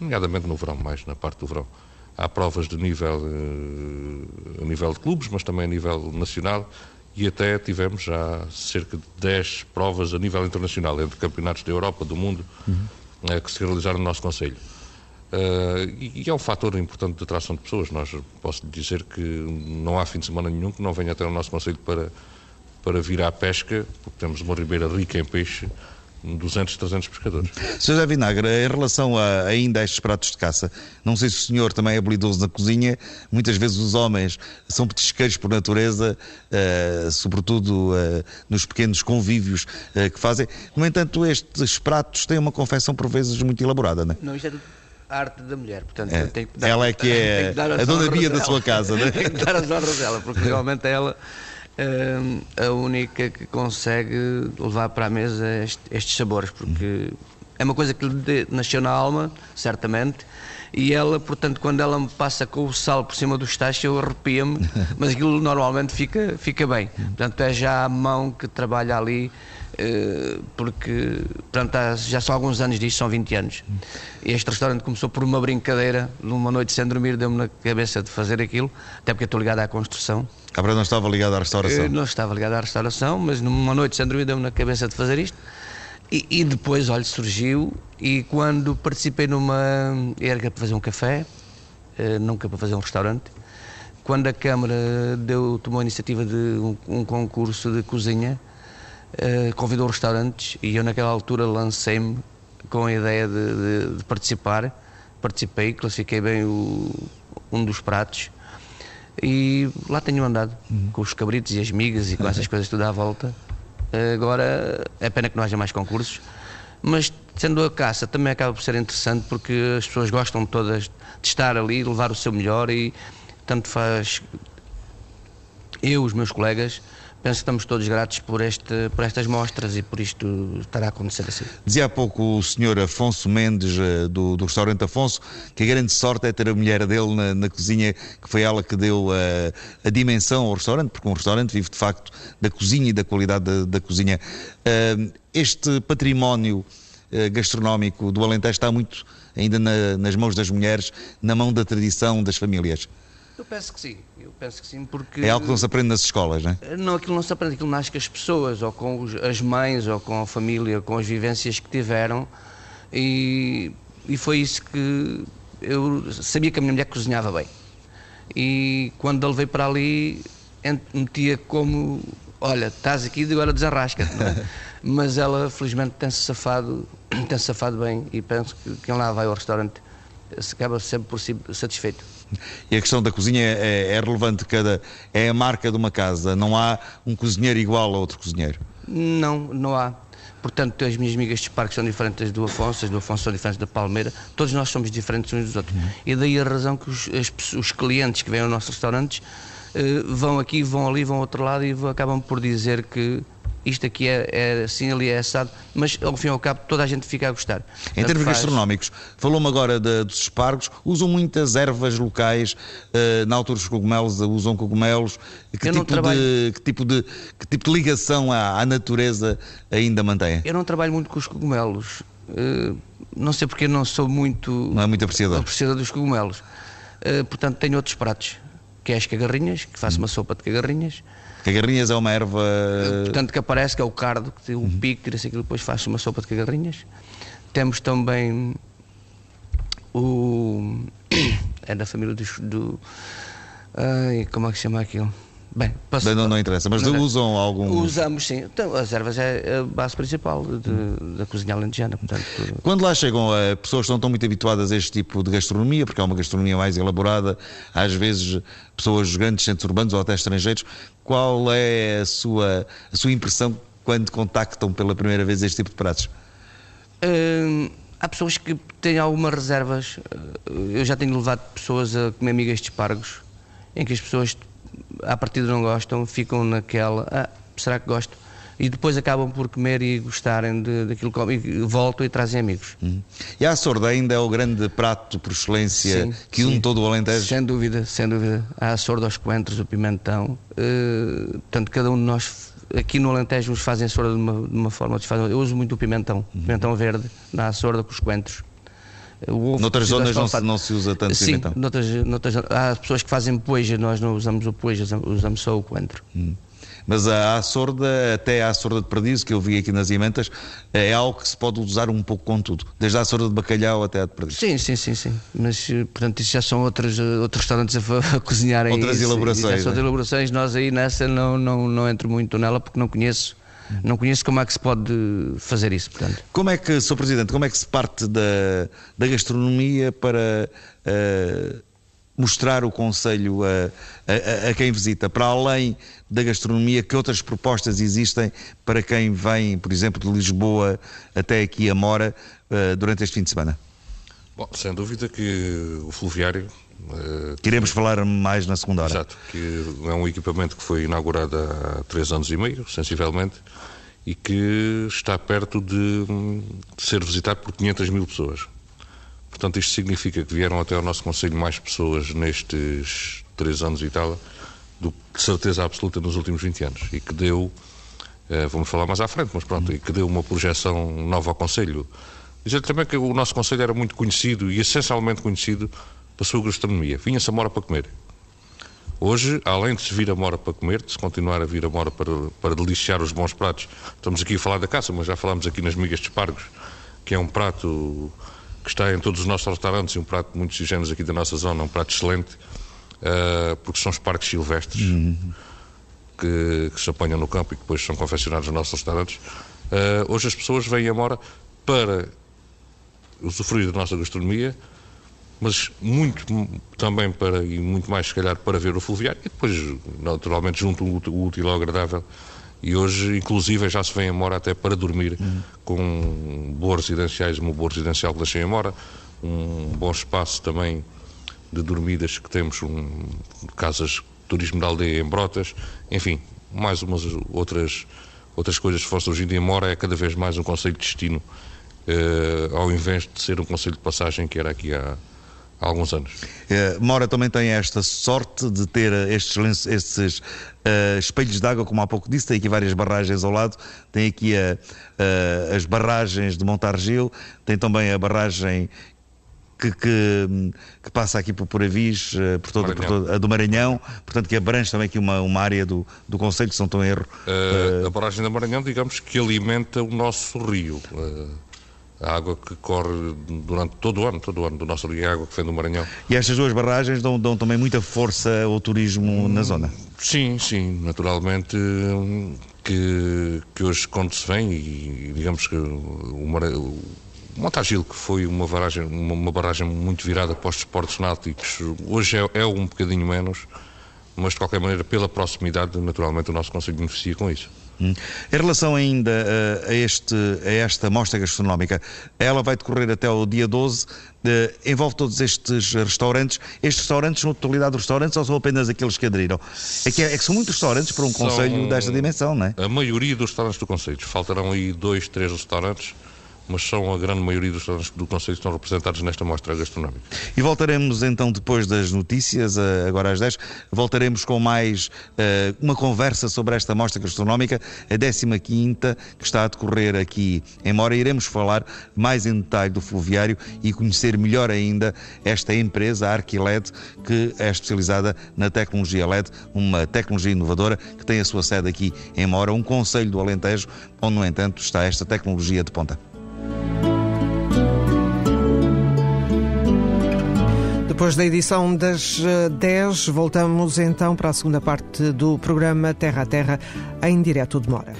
nomeadamente no verão, mais na parte do verão. há provas de nível, uh, a nível de clubes, mas também a nível nacional e até tivemos já cerca de 10 provas a nível internacional, entre campeonatos da Europa, do mundo, uhum. uh, que se realizaram no nosso Conselho. Uh, e, e, é um fator importante de atração de pessoas. Nós posso dizer que não há fim de semana nenhum que não venha até o nosso Conselho para, para vir à pesca, porque temos uma ribeira rica em peixe 200, 300 pescadores. Sr. José Vinagre, em relação a, ainda a estes pratos de caça, não sei se o senhor também é habilidoso na cozinha, muitas vezes os homens são petisqueiros por natureza, uh, sobretudo uh, nos pequenos convívios uh, que fazem. No entanto, estes pratos têm uma confecção por vezes muito elaborada, não é? Não, isto é a arte da mulher, portanto, é, que dar, ela é que é a dona Bia da sua casa, não é? Tem que dar as honras dela, porque realmente ela a única que consegue levar para a mesa estes sabores, porque é uma coisa que lhe nasceu na alma, certamente, e ela, portanto, quando ela me passa com o sal por cima dos tachos, eu arrepia-me, mas aquilo normalmente fica, fica bem. Portanto, é já a mão que trabalha ali, porque portanto, já são alguns anos disto, são 20 anos. Este restaurante começou por uma brincadeira, numa noite sem dormir, deu-me na cabeça de fazer aquilo, até porque eu estou ligado à construção. Cabra não estava ligado à restauração? Eu não estava ligado à restauração, mas numa noite sem dormir, deu-me na cabeça de fazer isto. E, e, depois, olha, surgiu e quando participei numa. Era para fazer um café, uh, nunca para fazer um restaurante. Quando a Câmara deu, tomou a iniciativa de um, um concurso de cozinha, uh, convidou restaurantes e eu, naquela altura, lancei-me com a ideia de, de, de, participar. Participei, classifiquei bem o, um dos pratos e lá tenho andado uhum. com os cabritos e as migas e com essas coisas tudo à volta Agora é pena que não haja mais concursos, mas sendo a caça também acaba por ser interessante porque as pessoas gostam todas de estar ali, levar o seu melhor e tanto faz eu, os meus colegas, penso que estamos todos gratos por, este, por estas mostras e por isto estar a acontecer assim. Dizia há pouco o senhor Afonso Mendes, eh, do, do restaurante Afonso, que a grande sorte é ter a mulher dele na, na cozinha, que foi ela que deu a, eh, a, dimensão ao restaurante, porque um restaurante vive de facto da cozinha e da qualidade da, da cozinha. Uh, este património gastronómico do Alentejo está muito ainda na, nas mãos das mulheres, na mão da tradição das famílias. Eu penso que sim, penso que sim, porque... É algo que não se aprende nas escolas, não é? Não, aquilo não se aprende, aquilo nasce com as pessoas, ou com os, as mães, ou com a família, com as vivências que tiveram, e, e foi isso que eu sabia que a minha mulher cozinhava bem. E quando ele veio para ali, metia como, olha, estás aqui e agora desarrasca é? Mas ela, felizmente, tem-se safado, tem safado bem, e penso que quem lá vai ao restaurante acaba sempre por si satisfeito. E a questão da cozinha é, é, relevante, cada, é a marca de uma casa, não há um cozinheiro igual a outro cozinheiro? Não, não há. Portanto, as minhas amigas de parques são diferentes do Afonso, as do Afonso são diferentes da Palmeira, todos nós somos diferentes uns dos outros. E daí a razão que os, as, os clientes que vêm aos nossos restaurantes uh, vão aqui, vão ali, vão ao outro lado e acabam por dizer que isto aqui é, é assim, ali é assado, mas ao fim e ao cabo toda a gente fica a gostar. Em termos faz... gastronómicos, falou-me agora de, dos espargos, usam muitas ervas locais, uh, na altura dos cogumelos, usam cogumelos, que tipo, trabalho... de, que, tipo de, que tipo de ligação à, à natureza ainda mantém? Eu não trabalho muito com os cogumelos, uh, não sei porque não sou muito... Não é muito apreciador? Apreciador dos cogumelos, uh, portanto tenho outros pratos, que é as cagarrinhas, que faço hum. uma sopa de cagarrinhas, Cagarrinhas é uma erva. Portanto, que aparece, que é o cardo, que tem o pico, tira-se aquilo, depois faz uma sopa de cagarrinhas. Temos também o. É da família do. do ai, como é que se chama aquilo? Bem, posso... não, não interessa, mas não, usam algum. Usamos, sim. Então, as ervas é a base principal de, da cozinha alentejana. Portanto... Quando lá chegam uh, pessoas que não estão muito habituadas a este tipo de gastronomia, porque é uma gastronomia mais elaborada, às vezes pessoas dos grandes centros urbanos ou até estrangeiros, qual é a sua, a sua impressão quando contactam pela primeira vez este tipo de pratos? Uh, há pessoas que têm algumas reservas. Eu já tenho levado pessoas a comer migas de espargos, em que as pessoas à partida não gostam, ficam naquela, ah, será que gosto? E depois acabam por comer e gostarem de, daquilo que comem, e voltam e trazem amigos. Uhum. E a sorda ainda é o grande prato por excelência sim, que une todo o Alentejo? Sem dúvida, sem dúvida. Há a sorda, os coentros, o pimentão. Uh, portanto, cada um de nós aqui no Alentejo nos fazem a sorda de uma, de uma forma. Eu uso muito o pimentão, uhum. pimentão verde, na sorda com os coentros. O ovo Noutras zonas não se, não se usa tanto Sim, pimentão. noutras, noutras, há pessoas que fazem poeja, nós não usamos o poeja, usamos só o coentro. Mas a, a sorda, até a sorda de perdiz, que eu vi aqui nas ementas, é algo que se pode usar um pouco com tudo. Desde a sorda de bacalhau até a de perdiz. Sim, sim, sim, sim. Mas, eh, portanto, isso já são outros, eh, outros restaurantes a, a cozinharem Outras isso, elaborações, são né? outras elaborações. Nós aí nessa não, não, não entro muito nela porque não conheço. Não conheço como é que se pode fazer isso, portanto. Como é que, Sr. Presidente, como é que se parte da, da gastronomia para eh, mostrar o Conselho a, a- a quem visita? Para além da gastronomia, que outras propostas existem para quem vem, por exemplo, de Lisboa até aqui a Mora eh, durante este fim de semana? Bom, sem dúvida que o fluviário, eh, Queremos falar mais na segunda hora. exato, que é um equipamento que foi inaugurado há três anos e meio, sensivelmente, e que está perto de, de ser visitado por 500 mil pessoas. Portanto, isto significa que vieram até ao nosso Conselho mais pessoas nestes três anos e tal, do que de certeza absoluta nos últimos 20 anos, e que deu, eh, vamos falar mais à frente, mas pronto, e que deu uma projeção nova ao Conselho. Dizer também que o nosso Conselho era muito conhecido, e essencialmente conhecido, pela sua gastronomia. Vinha-se a Mora para comer. Hoje, além de se vir a Mora para comer, de se continuar a vir a Mora para, para deliciar os bons pratos, estamos aqui a falar da caça, mas já falámos aqui nas migas de espargos, que é um prato que está em todos os nossos restaurantes e um prato muito exigente aqui da nossa zona, um prato excelente, eh, porque são espargos silvestres que, que se apanham no campo e que depois são confeccionados nos nossos restaurantes. Eh, hoje as pessoas vêm a Mora para usufruir da nossa gastronomia, mas muito também para, e muito mais se calhar para ver o fluviário e depois naturalmente junto o útil ao agradável e hoje inclusive já se vem a Mora até para dormir com boas residenciais, uma boa residencial que deixei em Mora, um bom espaço também de dormidas que temos, um, casas de turismo da aldeia em Brotas, enfim, mais umas outras, outras coisas que fossem hoje em dia Mora é cada vez mais um conselho de destino eh, ao invés de ser um conselho de passagem que era aqui há, há alguns anos. Eh, Mora também tem esta sorte de ter eh, estes, estes eh, espelhos de água, como há pouco disse, tem aqui várias barragens ao lado, tem aqui a- a- as barragens de Montargil, tem também a barragem que, que- que passa aqui por Poravis, eh, por toda, por toda- a do Maranhão, portanto que abrange também aqui uma, uma área do, do Conselho, se não estou em erro. Eh, a barragem da Maranhão, digamos que alimenta o nosso rio. Eh, a água que corre durante todo o ano, todo o ano do nosso rio, a água que vem do Maranhão. E estas duas barragens dão, dão também muita força ao turismo na zona. Sim, sim, naturalmente que, que hoje quando se vem e digamos que o, Mara- o Montagil, que foi uma barragem, uma, barragem muito virada para os esportes náuticos, hoje é, é um bocadinho menos, mas de qualquer maneira, pela proximidade, naturalmente o nosso Conselho beneficia com isso. Hum. Em relação ainda eh, a, este, a esta mostra gastronómica, ela vai decorrer até ao dia 12, eh, envolve todos estes restaurantes. Estes restaurantes são a totalidade dos restaurantes ou são apenas aqueles que aderiram? É que, é que são muitos restaurantes para um São- conselho desta dimensão, não é? A maioria dos restaurantes do Conselho. Faltarão aí dois, três restaurantes, mas são a grande maioria dos restaurantes do Conselho que estão representados nesta mostra gastronómica. E voltaremos então depois das notícias, eh, agora às 10, voltaremos com mais eh, uma conversa sobre esta mostra gastronómica, a 15ª, que está a decorrer aqui em Mora. Iremos falar mais em detalhe do fluviário e conhecer melhor ainda esta empresa, a Arquiled, que é especializada na tecnologia LED, uma tecnologia inovadora que tem a sua sede aqui em Mora, um conselho do Alentejo, onde, no entanto, está esta tecnologia de ponta. Depois da edição das eh, 10, voltamos então para a segunda parte do programa Terra a Terra, em direto de Mora.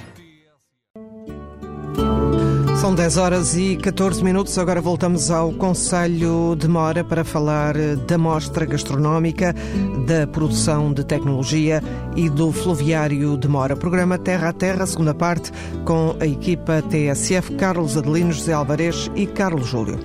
São 10 horas e 14 minutos. Agora voltamos ao Conselho de Mora para falar eh, da mostra gastronómica, da produção de tecnologia e do fluviário de Mora. Programa Terra a Terra, segunda parte, com a equipa TSF, Carlos Adelino, José Alvarez e Carlos Júlio.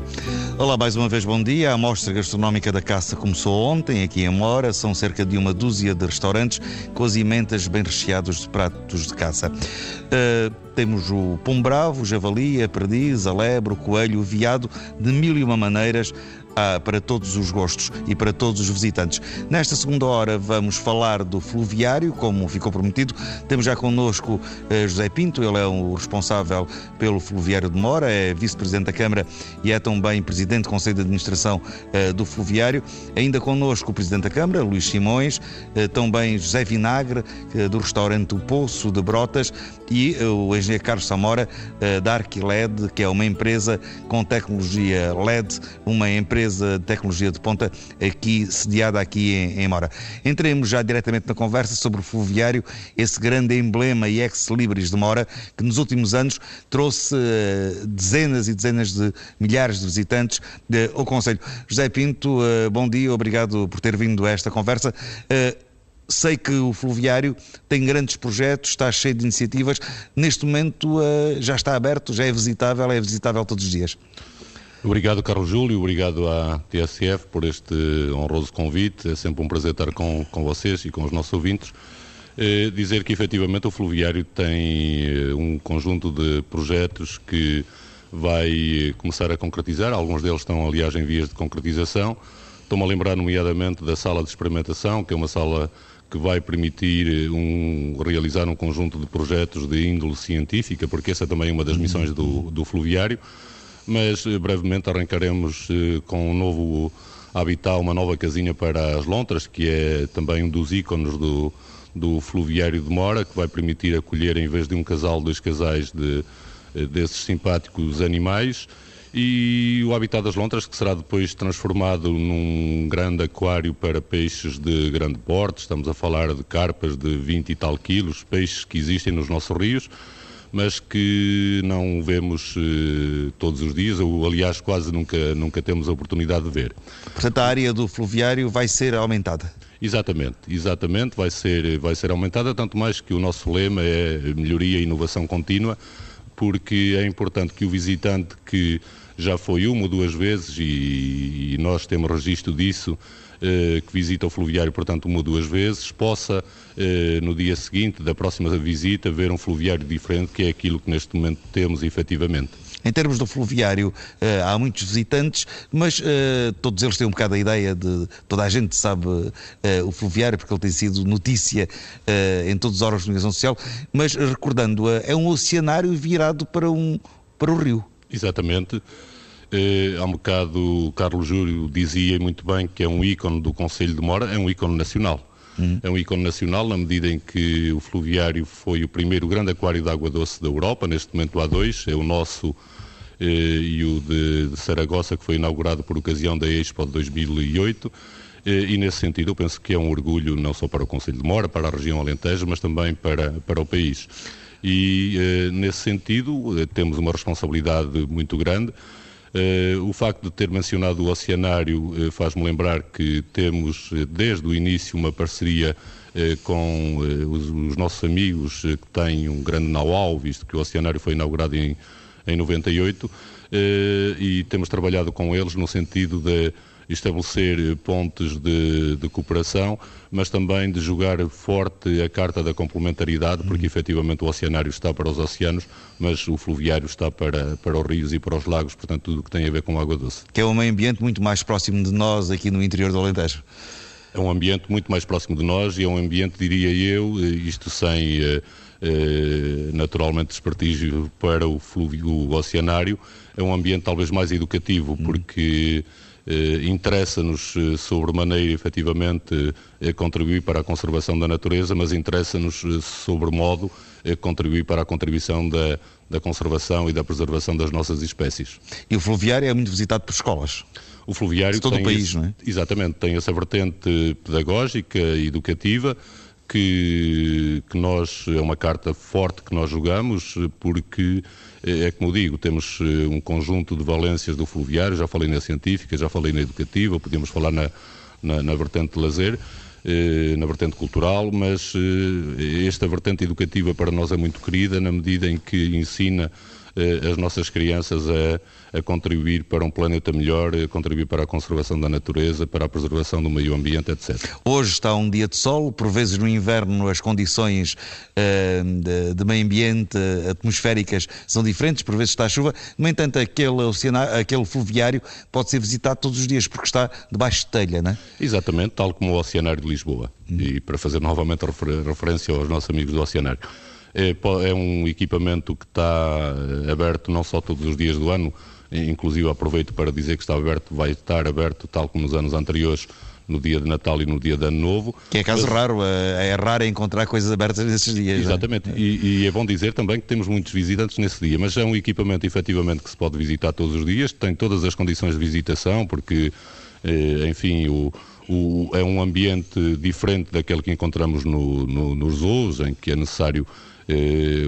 Olá, mais uma vez bom dia. A Mostra Gastronómica da Caça começou ontem, aqui em Mora. São cerca de uma dúzia de restaurantes com as emendas bem recheados de pratos de caça. Uh, temos o pum bravo, o javali, a perdiz, a lebre, o coelho, o veado, de mil e uma maneiras, há para todos os gostos e para todos os visitantes. Nesta segunda hora vamos falar do fluviário, como ficou prometido. Temos já connosco uh, José Pinto, ele é o responsável pelo fluviário de Mora, é vice-presidente da Câmara e é também presidente do Conselho de Administração uh, do fluviário. Ainda connosco o presidente da Câmara, Luís Simões, uh, também José Vinagre, do restaurante O Poço de Brotas e o engenheiro Carlos Samora, da Arquiled, que é uma empresa com tecnologia LED, uma empresa de tecnologia de ponta aqui sediada aqui em, em Mora. Entremos já diretamente na conversa sobre o fluviário, esse grande emblema e ex-libris de Mora, que nos últimos anos trouxe uh, dezenas e dezenas de milhares de visitantes uh, ao Conselho. José Pinto, uh, bom dia, obrigado por ter vindo a esta conversa. Sei que o Fluviário tem grandes projetos, está cheio de iniciativas. Neste momento já está aberto, já é visitável, é visitável todos os dias. Obrigado, Carlos Júlio, obrigado à TSF por este honroso convite. É sempre um prazer estar com, com vocês e com os nossos ouvintes. Eh, dizer que efetivamente o Fluviário tem eh, um conjunto de projetos que vai começar a concretizar. Alguns deles estão, aliás, em vias de concretização. Estou-me a lembrar, nomeadamente, da sala de experimentação, que é uma sala que vai permitir eh, um, realizar um conjunto de projetos de índole científica, porque essa é também uma das missões do, do Fluviário mas eh, brevemente arrancaremos eh, com um novo habitat, uma nova casinha para as lontras, que é também um dos ícones do, do fluviário de Mora, que vai permitir acolher, em vez de um casal, dois casais de, eh, desses simpáticos animais. E o habitat das lontras, que será depois transformado num grande aquário para peixes de grande porte, estamos a falar de carpas de 20 e tal quilos, peixes que existem nos nossos rios, mas que não vemos eh, todos os dias, ou aliás quase nunca, nunca temos a oportunidade de ver. Portanto, a área do fluviário vai ser aumentada? Exatamente, exatamente, vai ser, vai ser aumentada, tanto mais que o nosso lema é melhoria e inovação contínua, porque é importante que o visitante que já foi uma ou duas vezes, e, e nós temos registro disso, que visita o fluviário, portanto, uma ou duas vezes, possa, eh, no dia seguinte da próxima visita, ver um fluviário diferente, que é aquilo que neste momento temos efetivamente. Em termos do fluviário, uh, há muitos visitantes, mas todos eles têm um bocado a ideia de. Toda a gente sabe o fluviário, porque ele tem sido notícia em todos os órgãos de comunicação social, mas recordando, é um oceanário virado para, um, para o rio. Exatamente. Eh, há um bocado o Carlos Júlio dizia muito bem que é um ícone do Conselho de Mora, é um ícone nacional. Uhum. É um ícone nacional na medida em que o fluviário foi o primeiro grande aquário de água doce da Europa, neste momento há dois, é o nosso eh, e o de, de, Saragossa, que foi inaugurado por ocasião da Expo de 2008. Eh, e nesse sentido eu penso que é um orgulho não só para o Conselho de Mora, para a região Alentejo, mas também para, para o país. E eh, nesse sentido temos uma responsabilidade muito grande o facto de ter mencionado o oceanário uh, faz-me lembrar que temos uh, desde o início uma parceria com os, os, nossos amigos que têm um grande know-how, visto que o oceanário foi inaugurado em, em 98, e temos trabalhado com eles no sentido de estabelecer pontos de, de, cooperação, mas também de jogar forte a carta da complementaridade, porque uhum. efetivamente o oceanário está para os oceanos, mas o fluviário está para, para os rios e para os lagos, portanto tudo o que tem a ver com água doce. Que é um meio ambiente muito mais próximo de nós aqui no interior do Alentejo. É um ambiente muito mais próximo de nós e é um ambiente, diria eu, eh, isto sem eh, eh, naturalmente desprestígio para o, fluvio, o oceanário, é um ambiente talvez mais educativo, uhum. porque eh, interessa-nos eh, sobremaneira, efetivamente, eh, contribuir para a conservação da natureza, mas interessa-nos sobremodo contribuir para a contribuição da, da conservação e da preservação das nossas espécies. E o fluviário é muito visitado por escolas? O fluviário de todo o país, esse, não é? Exatamente, tem essa vertente pedagógica e educativa que, que nós, é uma carta forte que nós jogamos, porque é, é como digo, temos eh, um conjunto de valências do fluviário, já falei na científica, já falei na educativa, podíamos falar na, na, na vertente de lazer, eh, na vertente cultural, mas eh, esta vertente educativa para nós é muito querida na medida em que ensina as nossas crianças a, a, contribuir para um planeta melhor, a contribuir para a conservação da natureza, para a preservação do meio ambiente, etc. Hoje está um dia de sol, por vezes no inverno as condições uh, de, de, meio ambiente uh, atmosféricas são diferentes, por vezes está a chuva. No entanto, aquele, oceanário, aquele fluviário pode ser visitado todos os dias porque está debaixo de telha, não é? Exatamente, tal como o Oceanário de Lisboa. Hum. E para fazer novamente refer referência aos nossos amigos do Oceanário. É, é um equipamento que está eh, aberto não só todos os dias do ano, inclusive aproveito para dizer que está aberto, vai estar aberto tal como nos anos anteriores, no dia de Natal e no dia de Ano Novo. Que é caso Mas, raro, é, é raro encontrar coisas abertas nesses dias. É? Exatamente, é? e, e, é bom dizer também que temos muitos visitantes nesse dia, mas é um equipamento efetivamente que se pode visitar todos os dias, tem todas as condições de visitação, porque, eh, enfim, o, o, é um ambiente diferente daquele que encontramos no, no, nos zoos, em que é necessário eh,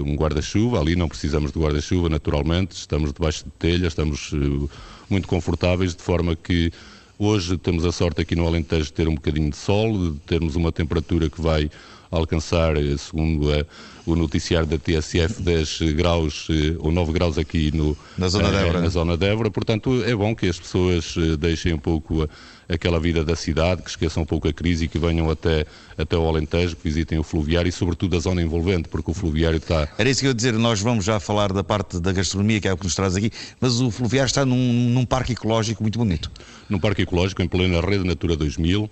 um guarda-chuva. Ali não precisamos de guarda-chuva, naturalmente. Estamos debaixo de telha, estamos eh, muito confortáveis, de forma que hoje temos a sorte aqui no Alentejo de ter um bocadinho de sol, de termos uma temperatura que vai alcançar, eh, segundo a, o noticiário da TSF, 10 graus ou 9 graus aqui no, na, zona de Évora. na zona de Évora. Portanto, é bom que as pessoas deixem um pouco a, aquela vida da cidade, que esqueçam um pouco a crise e que venham até, até o Alentejo, que visitem o fluviário e sobretudo a zona envolvente, porque o fluviário está... Era isso que eu ia dizer, nós vamos já falar da parte da gastronomia, que é o que nos traz aqui, mas o fluviário está num, num parque ecológico muito bonito. Num parque ecológico, em plena rede Natura 2000, uh,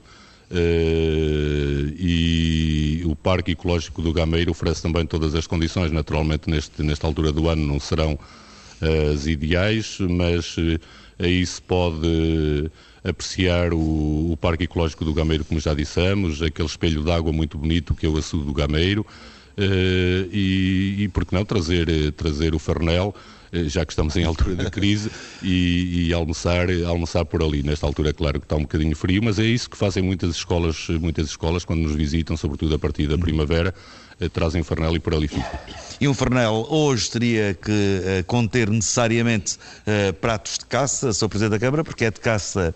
eh, e o Parque Ecológico do Gameiro oferece também todas as condições, naturalmente neste, nesta altura do ano não serão uh, as ideais, mas uh, aí se pode apreciar o, o, Parque Ecológico do Gameiro, como já dissemos, aquele espelho d'água muito bonito que é o açude do Gameiro, uh, e, e, por que não, trazer, trazer o Fernel, uh, já que estamos em altura de crise, e, e, almoçar, almoçar por ali. Nesta altura, é claro que está um bocadinho frio, mas é isso que fazem muitas escolas, muitas escolas quando nos visitam, sobretudo a partir da primavera, uh, trazem Fernel e por ali fica. E um Fernel hoje teria que uh, conter necessariamente uh, pratos de caça, Sr. Presidente da Câmara, porque é de caça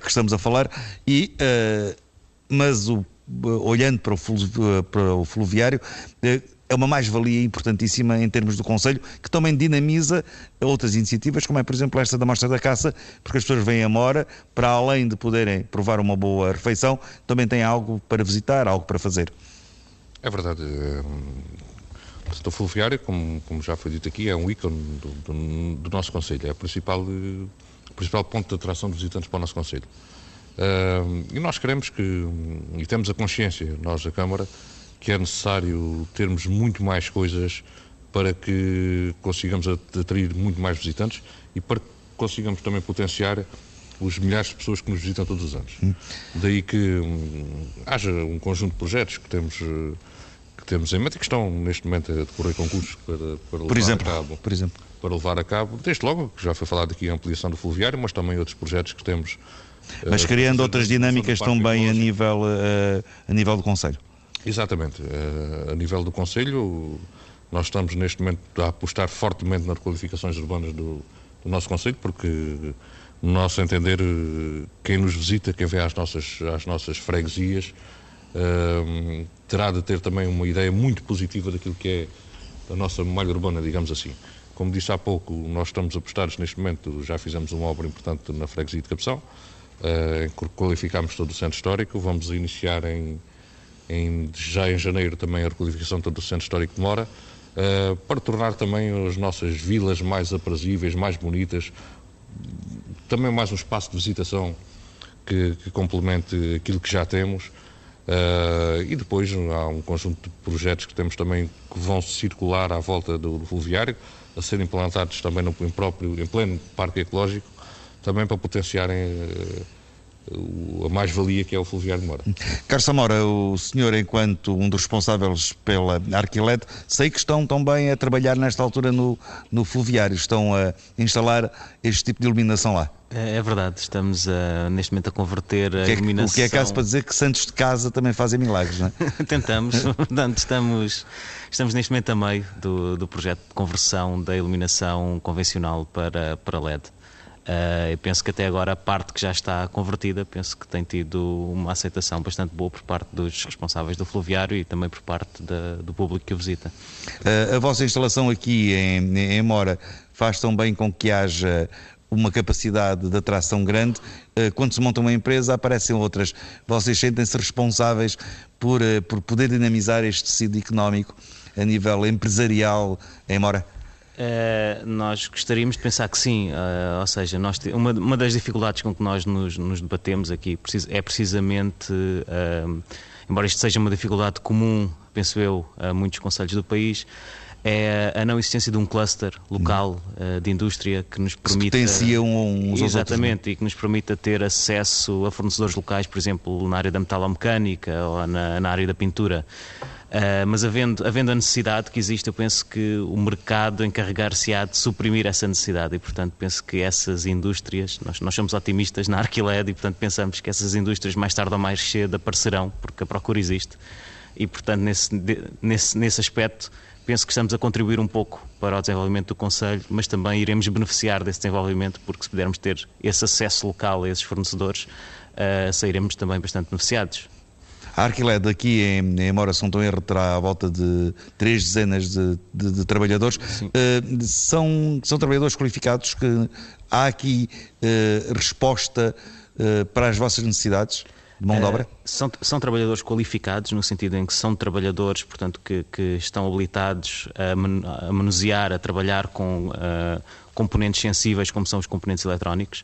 que estamos a falar, e, mas o, olhando para o, para o fluviário, é uma mais-valia importantíssima em termos do Conselho, que também dinamiza outras iniciativas, como é, por exemplo, esta da Mostra da Caça, porque as pessoas vêm a Mora, para além de poderem provar uma boa refeição, também têm algo para visitar, algo para fazer. É verdade. O setor fluviário, como, como, já foi dito aqui, é um ícone do, do, do nosso Conselho, é o principal, o principal ponto de atração de visitantes para o nosso Conselho. Uh, e nós queremos que, e temos a consciência, nós da Câmara, que é necessário termos muito mais coisas para que consigamos atrair muito mais visitantes e para que consigamos também potenciar os milhares de pessoas que nos visitam todos os anos. Hum. Daí que hum, haja um conjunto de projetos que temos uh, temos em mente e que estão neste momento a decorrer concursos para, para levar exemplo, a cabo. Por exemplo. Para levar a cabo, desde logo, que já foi falado aqui a ampliação do fluviário, mas também outros projetos que temos. Mas uh, criando outras dinâmicas também a nível, uh, a nível do Conselho. Exatamente. Uh, a nível do Conselho, nós estamos neste momento a apostar fortemente nas qualificações urbanas do, do nosso Conselho, porque, no nosso entender, quem nos visita, quem vem às nossas, às nossas freguesias, terá de ter também uma ideia muito positiva daquilo que é a nossa malha urbana, digamos assim. Como disse há pouco, nós estamos apostados neste momento, já fizemos uma obra importante na freguesia de Capção, uh, qualificámos todo o centro histórico, vamos iniciar em, em, já em janeiro também a requalificação de todo o centro histórico de Mora, uh, para tornar também as nossas vilas mais aprazíveis, mais bonitas, também mais um espaço de visitação que, que complemente aquilo que já temos Uh, e depois há um conjunto de projetos que temos também que vão circular à volta do, do fluviário, a serem implantados também no, em, próprio, em pleno parque ecológico, também para potenciarem uh, a mais-valia que é o fluviário de Mora. Carlos Samora, o senhor, enquanto um dos responsáveis pela Arquilete, sei que estão também a trabalhar nesta altura no, no fluviário, estão a instalar este tipo de iluminação lá. É, é verdade, estamos a, neste momento a converter a que é, iluminação. O que é caso para dizer que santos de casa também fazem milagres, não é? Tentamos, portanto, estamos, estamos neste momento a meio do, do projeto de conversão da iluminação convencional para, para LED. Uh, eu penso que até agora a parte que já está convertida, penso que tem tido uma aceitação bastante boa por parte dos responsáveis do fluviário e também por parte da, do público que o visita. Uh, a vossa instalação aqui em, em Mora faz tão bem com que haja uma capacidade de atração grande. Uh, quando se monta uma empresa, aparecem outras. Vocês sentem-se responsáveis por, por poder dinamizar este tecido económico a nível empresarial em Mora? Uh, nós gostaríamos de pensar que sim, uh, ou seja, nós uma, uma, das dificuldades com que nós nos, nos debatemos aqui é precisamente, uh, embora isto seja uma dificuldade comum, penso eu, a muitos conselhos do país, é a não existência de um cluster local uh, de indústria que nos permita. Que uns uns Exatamente, outros, e que nos permita ter acesso a fornecedores locais, por exemplo, na área da metalomecânica ou na, na área da pintura. Uh, mas havendo, havendo a necessidade que existe, eu penso que o mercado encarregar-se-á de suprimir essa necessidade e, portanto, penso que essas indústrias, nós, nós somos otimistas na Arquiled e, portanto, pensamos que essas indústrias mais tarde ou mais cedo aparecerão, porque a procura existe e, portanto, nesse, nesse, nesse aspecto, penso que estamos a contribuir um pouco para o desenvolvimento do Conselho, mas também iremos beneficiar desse desenvolvimento, porque se pudermos ter esse acesso local a esses fornecedores, uh, sairemos também bastante beneficiados. A Arquiled aqui em, em Mora São Tomé terá à volta de três dezenas de, de, de trabalhadores. Uh, são, são trabalhadores qualificados que há aqui uh, resposta uh, para as vossas necessidades? De mão de obra? são, são trabalhadores qualificados, no sentido em que são trabalhadores, portanto, que, que estão habilitados a, man, a, manusear, a trabalhar com uh, componentes sensíveis, como são os componentes eletrónicos.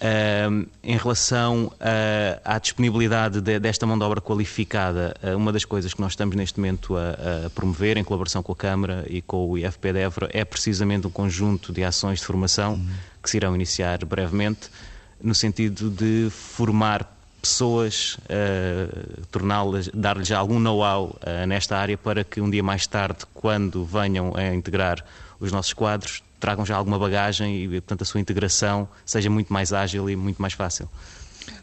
Uh, em relação uh, à disponibilidade de, desta mão de obra qualificada, uh, uma das coisas que nós estamos neste momento a, a, promover, em colaboração com a Câmara e com o IFP de Évora, é precisamente um conjunto de ações de formação uhum. que se irão iniciar brevemente, no sentido de formar pessoas, uh, torná-las, dar-lhes algum know-how nesta área para que um dia mais tarde, quando venham a integrar os nossos quadros, tragam já alguma bagagem e, portanto, a sua integração seja muito mais ágil e muito mais fácil.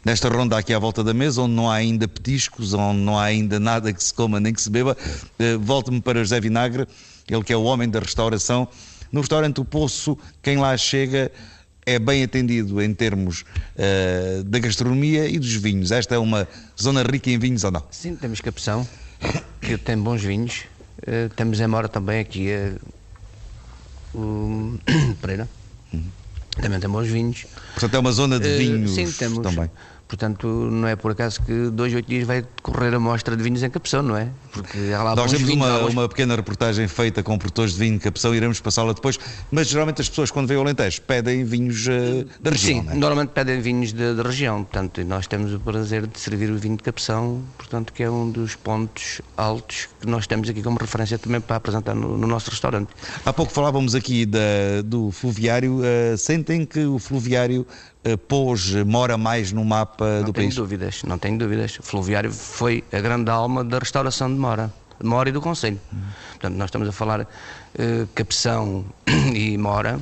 Nesta ronda aqui à volta da mesa, onde não há ainda petiscos, onde não há ainda nada que se coma nem que se beba, eh, volto-me para José Vinagre, ele que é o homem da restauração. No restaurante O Poço, quem lá chega é bem atendido em termos uh, da gastronomia e dos vinhos. Esta é uma zona rica em vinhos ou não? Sim, temos Capção, que tem bons vinhos. Uh, temos em Mora também aqui uh, o Pereira. Uhum. Também tem bons vinhos. Portanto, é uma zona de vinhos sim, temos, também. Portanto, não é por acaso que dois, oito dias vai decorrer a mostra de vinhos em Capção, não é? Porque há lá Nós temos uma, uma pequena reportagem feita com produtores de vinho de Capção, iremos passá-la depois, mas geralmente as pessoas quando veem o Alentejo pedem vinhos uh, da região, Sim, é? normalmente pedem vinhos da região, portanto nós temos o prazer de servir o vinho de Capção, portanto que é um dos pontos altos que nós temos aqui como referência também para apresentar no, no nosso restaurante. Há pouco falávamos aqui da, do fluviário, uh, sentem que o fluviário pôs, mora mais no mapa não do país? Não tenho dúvidas, não tenho dúvidas. O Fluviário foi a grande alma da restauração de Mora, de Mora e do Conselho. Uhum. Portanto, nós estamos a falar uh, Capção e Mora,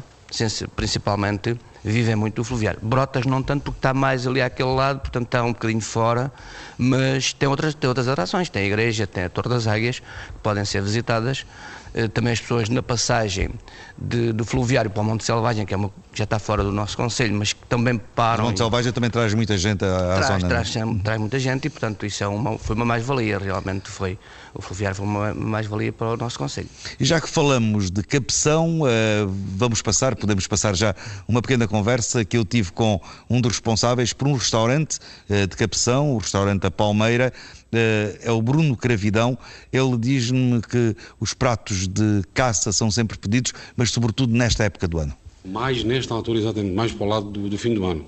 principalmente, vivem muito do fluviário. Brotas não tanto porque está mais ali àquele lado, portanto está um bocadinho fora, mas tem outras, tem outras atrações, tem a igreja, tem a Torre das Águias, que podem ser visitadas, eh, também as pessoas na passagem de, do fluviário para o Monte Selvagem, que é uma, já está fora do nosso conselho, mas que também param. O Monte Selvagem também traz muita gente à, traz, zona. Traz, é? traz muita gente e, portanto, isso é uma, foi uma mais-valia, realmente foi. O fluviário foi uma mais-valia para o nosso conselho. E já que falamos de capção, uh, vamos passar, podemos passar já uma pequena conversa que eu tive com um dos responsáveis por um restaurante uh, de capção, o restaurante A Palmeira, eh, é o Bruno Cravidão. Ele diz-me que os pratos de caça são sempre pedidos, mas sobretudo nesta época do ano. Mais nesta altura, exatamente, mais para o lado do, do fim do ano.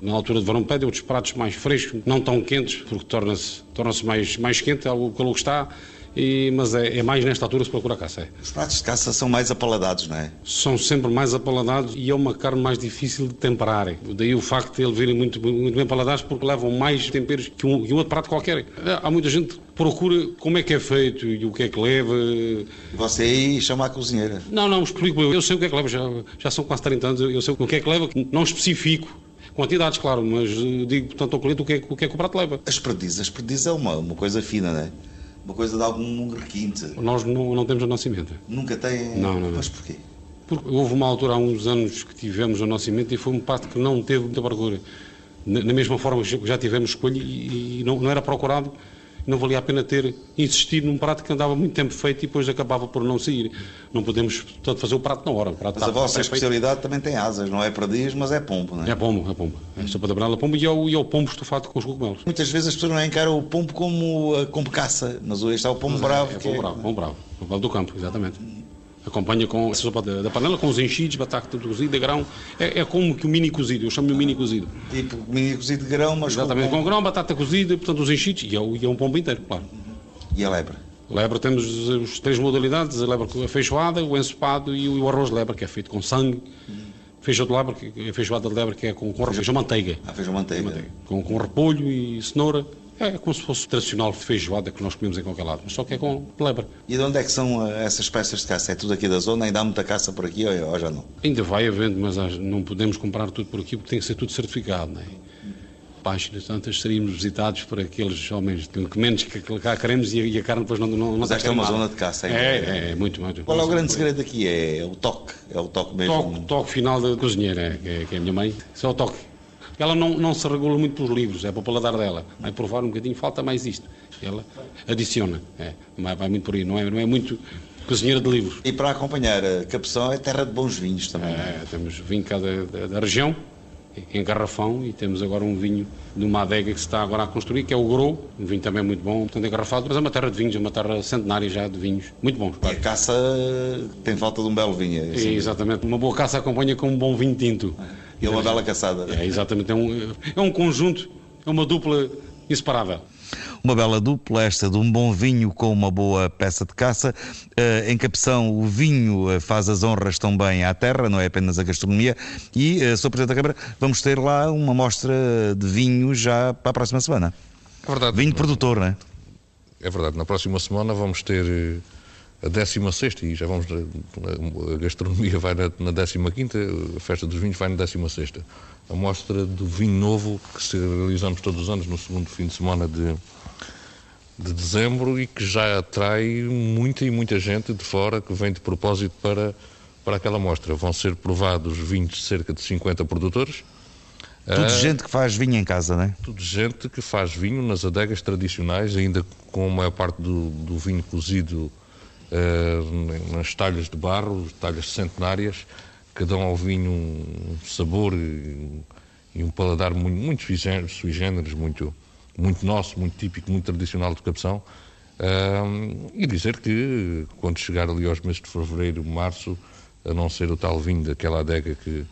Na altura de verão pedem outros pratos mais frescos, não tão quentes, porque torna-se torna mais, mais quente, é o calor que está, e, mas é, é, mais nesta altura se procura caça. É. Os pratos de caça são mais apaladados, não é? São sempre mais apaladados e é uma carne mais difícil de temperar. Daí o facto de eles virem muito, muito bem apaladados porque levam mais temperos que um, que um outro prato qualquer. Há muita gente procura como é que é feito e o que é que leva. Você aí chama a cozinheira? Não, não, explico eu. Eu sei o que é que leva, já, já são quase 30 anos, eu sei o que é que leva, não especifico. Quantidades, claro, mas digo, portanto, ao cliente o que é, o que, é que o prato leva. As perdizes, as perdizes é uma, uma coisa fina, não é? uma coisa de algum requinte. Nós não, não temos o nascimento. Nunca têm? Não, não. Mas porquê? Porque houve uma altura há uns anos que tivemos o nosso mente e foi um pato que não teve muita procura. Na, na mesma forma que já tivemos escolha e, e não, não era procurado não valia a pena ter insistido num prato que andava muito tempo feito e depois acabava por não sair. Não podemos, portanto, fazer o prato na hora. mas a vossa especialidade feito. também tem asas, não é perdiz, mas é pombo, não é? É pombo, é pombo. É sopa da branela pombo e é, o, e é o pombo estufado com os cogumelos. Muitas vezes as pessoas não encaram o pombo como, eh, como caça, mas hoje está o pombo mas bravo. É, é pombo é... bravo, pombo bravo. O do campo, exatamente. Acompanha com a sopa da, da, panela, com os enchidos, batata cozida, grão. É, é, como que o mini cozido, eu chamo-lhe o mini cozido. Tipo mini cozido de grão, mas Exatamente, com, com grão, batata cozida, portanto os enchidos, e é, e é um pombo inteiro, claro. E a lebra? Lebra temos as três modalidades, a lebra feijoada, o ensopado e o arroz de lebra, que é feito com sangue. Feijão de lebra, que é feijoada de lebra, que é com, com feijão manteiga. Ah, feijão manteiga. manteiga. Com, com repolho e cenoura. É como se fosse o tradicional feijoada que nós comemos em qualquer lado, mas só que é com lebra. E de onde é que são eh, essas peças de caça? É tudo aqui da zona? Ainda há muita caça por aqui ou já não? Ainda vai havendo, mas não podemos comprar tudo por aqui porque tem que ser tudo certificado. Não é? páginas, tantas seríamos visitados por aqueles homens que menos que cá queremos e a carne depois não não Mas esta é uma zona de caça, é? É, é, é muito, muito. Qual é o grande segredo aqui? É o toque, é o toque mesmo? Toque, toque final da cozinheira, é, que, é, que é a minha mãe, é o toque. Ela não, não se regula muito pelos livros, é para o paladar dela. Vai provar um bocadinho, falta mais isto. Ela adiciona, é, vai muito por aí, não é, não é muito cozinheira de livros. E para acompanhar a Capção é terra de bons vinhos também. É, temos vinho cá da, da, da região, em garrafão e temos agora um vinho de uma adega que se está agora a construir, que é o Grou, um vinho também muito bom, portanto engarrafado, mas é uma terra de vinhos, é uma terra centenária já de vinhos, muito bons. Claro. E a caça tem falta de um belo vinho. É, assim. exatamente, uma boa caça acompanha com um bom vinho tinto. E é uma bela caçada. É, exatamente, é um, é um conjunto, é uma dupla inseparável. Uma bela dupla, esta de um bom vinho com uma boa peça de caça. Uh, em Capção, o vinho eh, faz as honras também à terra, não é apenas a gastronomia. E, uh, Sr. Presidente da Câmara, vamos ter lá uma mostra de vinho já para a próxima semana. É verdade. Vinho produtor, não é? É verdade. Na próxima semana vamos ter a 16 e já vamos. A gastronomia vai na, na 15, a festa dos vinhos vai na 16. A mostra do vinho novo que realizamos todos os anos no segundo fim de semana de, de dezembro e que já atrai muita e muita gente de fora que vem de propósito para, para aquela mostra. Vão ser provados vinhos de cerca de 50 produtores. Tudo uh, gente que faz vinho em casa, não é? Tudo gente que faz vinho nas adegas tradicionais, ainda com a maior parte do, do vinho cozido uh, nas talhas de barro, talhas centenárias, que dão ao vinho um sabor e, e um paladar muito, muito sui generis, muito, muito nosso, muito típico, muito tradicional de Capção. Uh, e dizer que quando chegar ali aos meses de fevereiro, março, a não ser o tal vinho daquela adega que,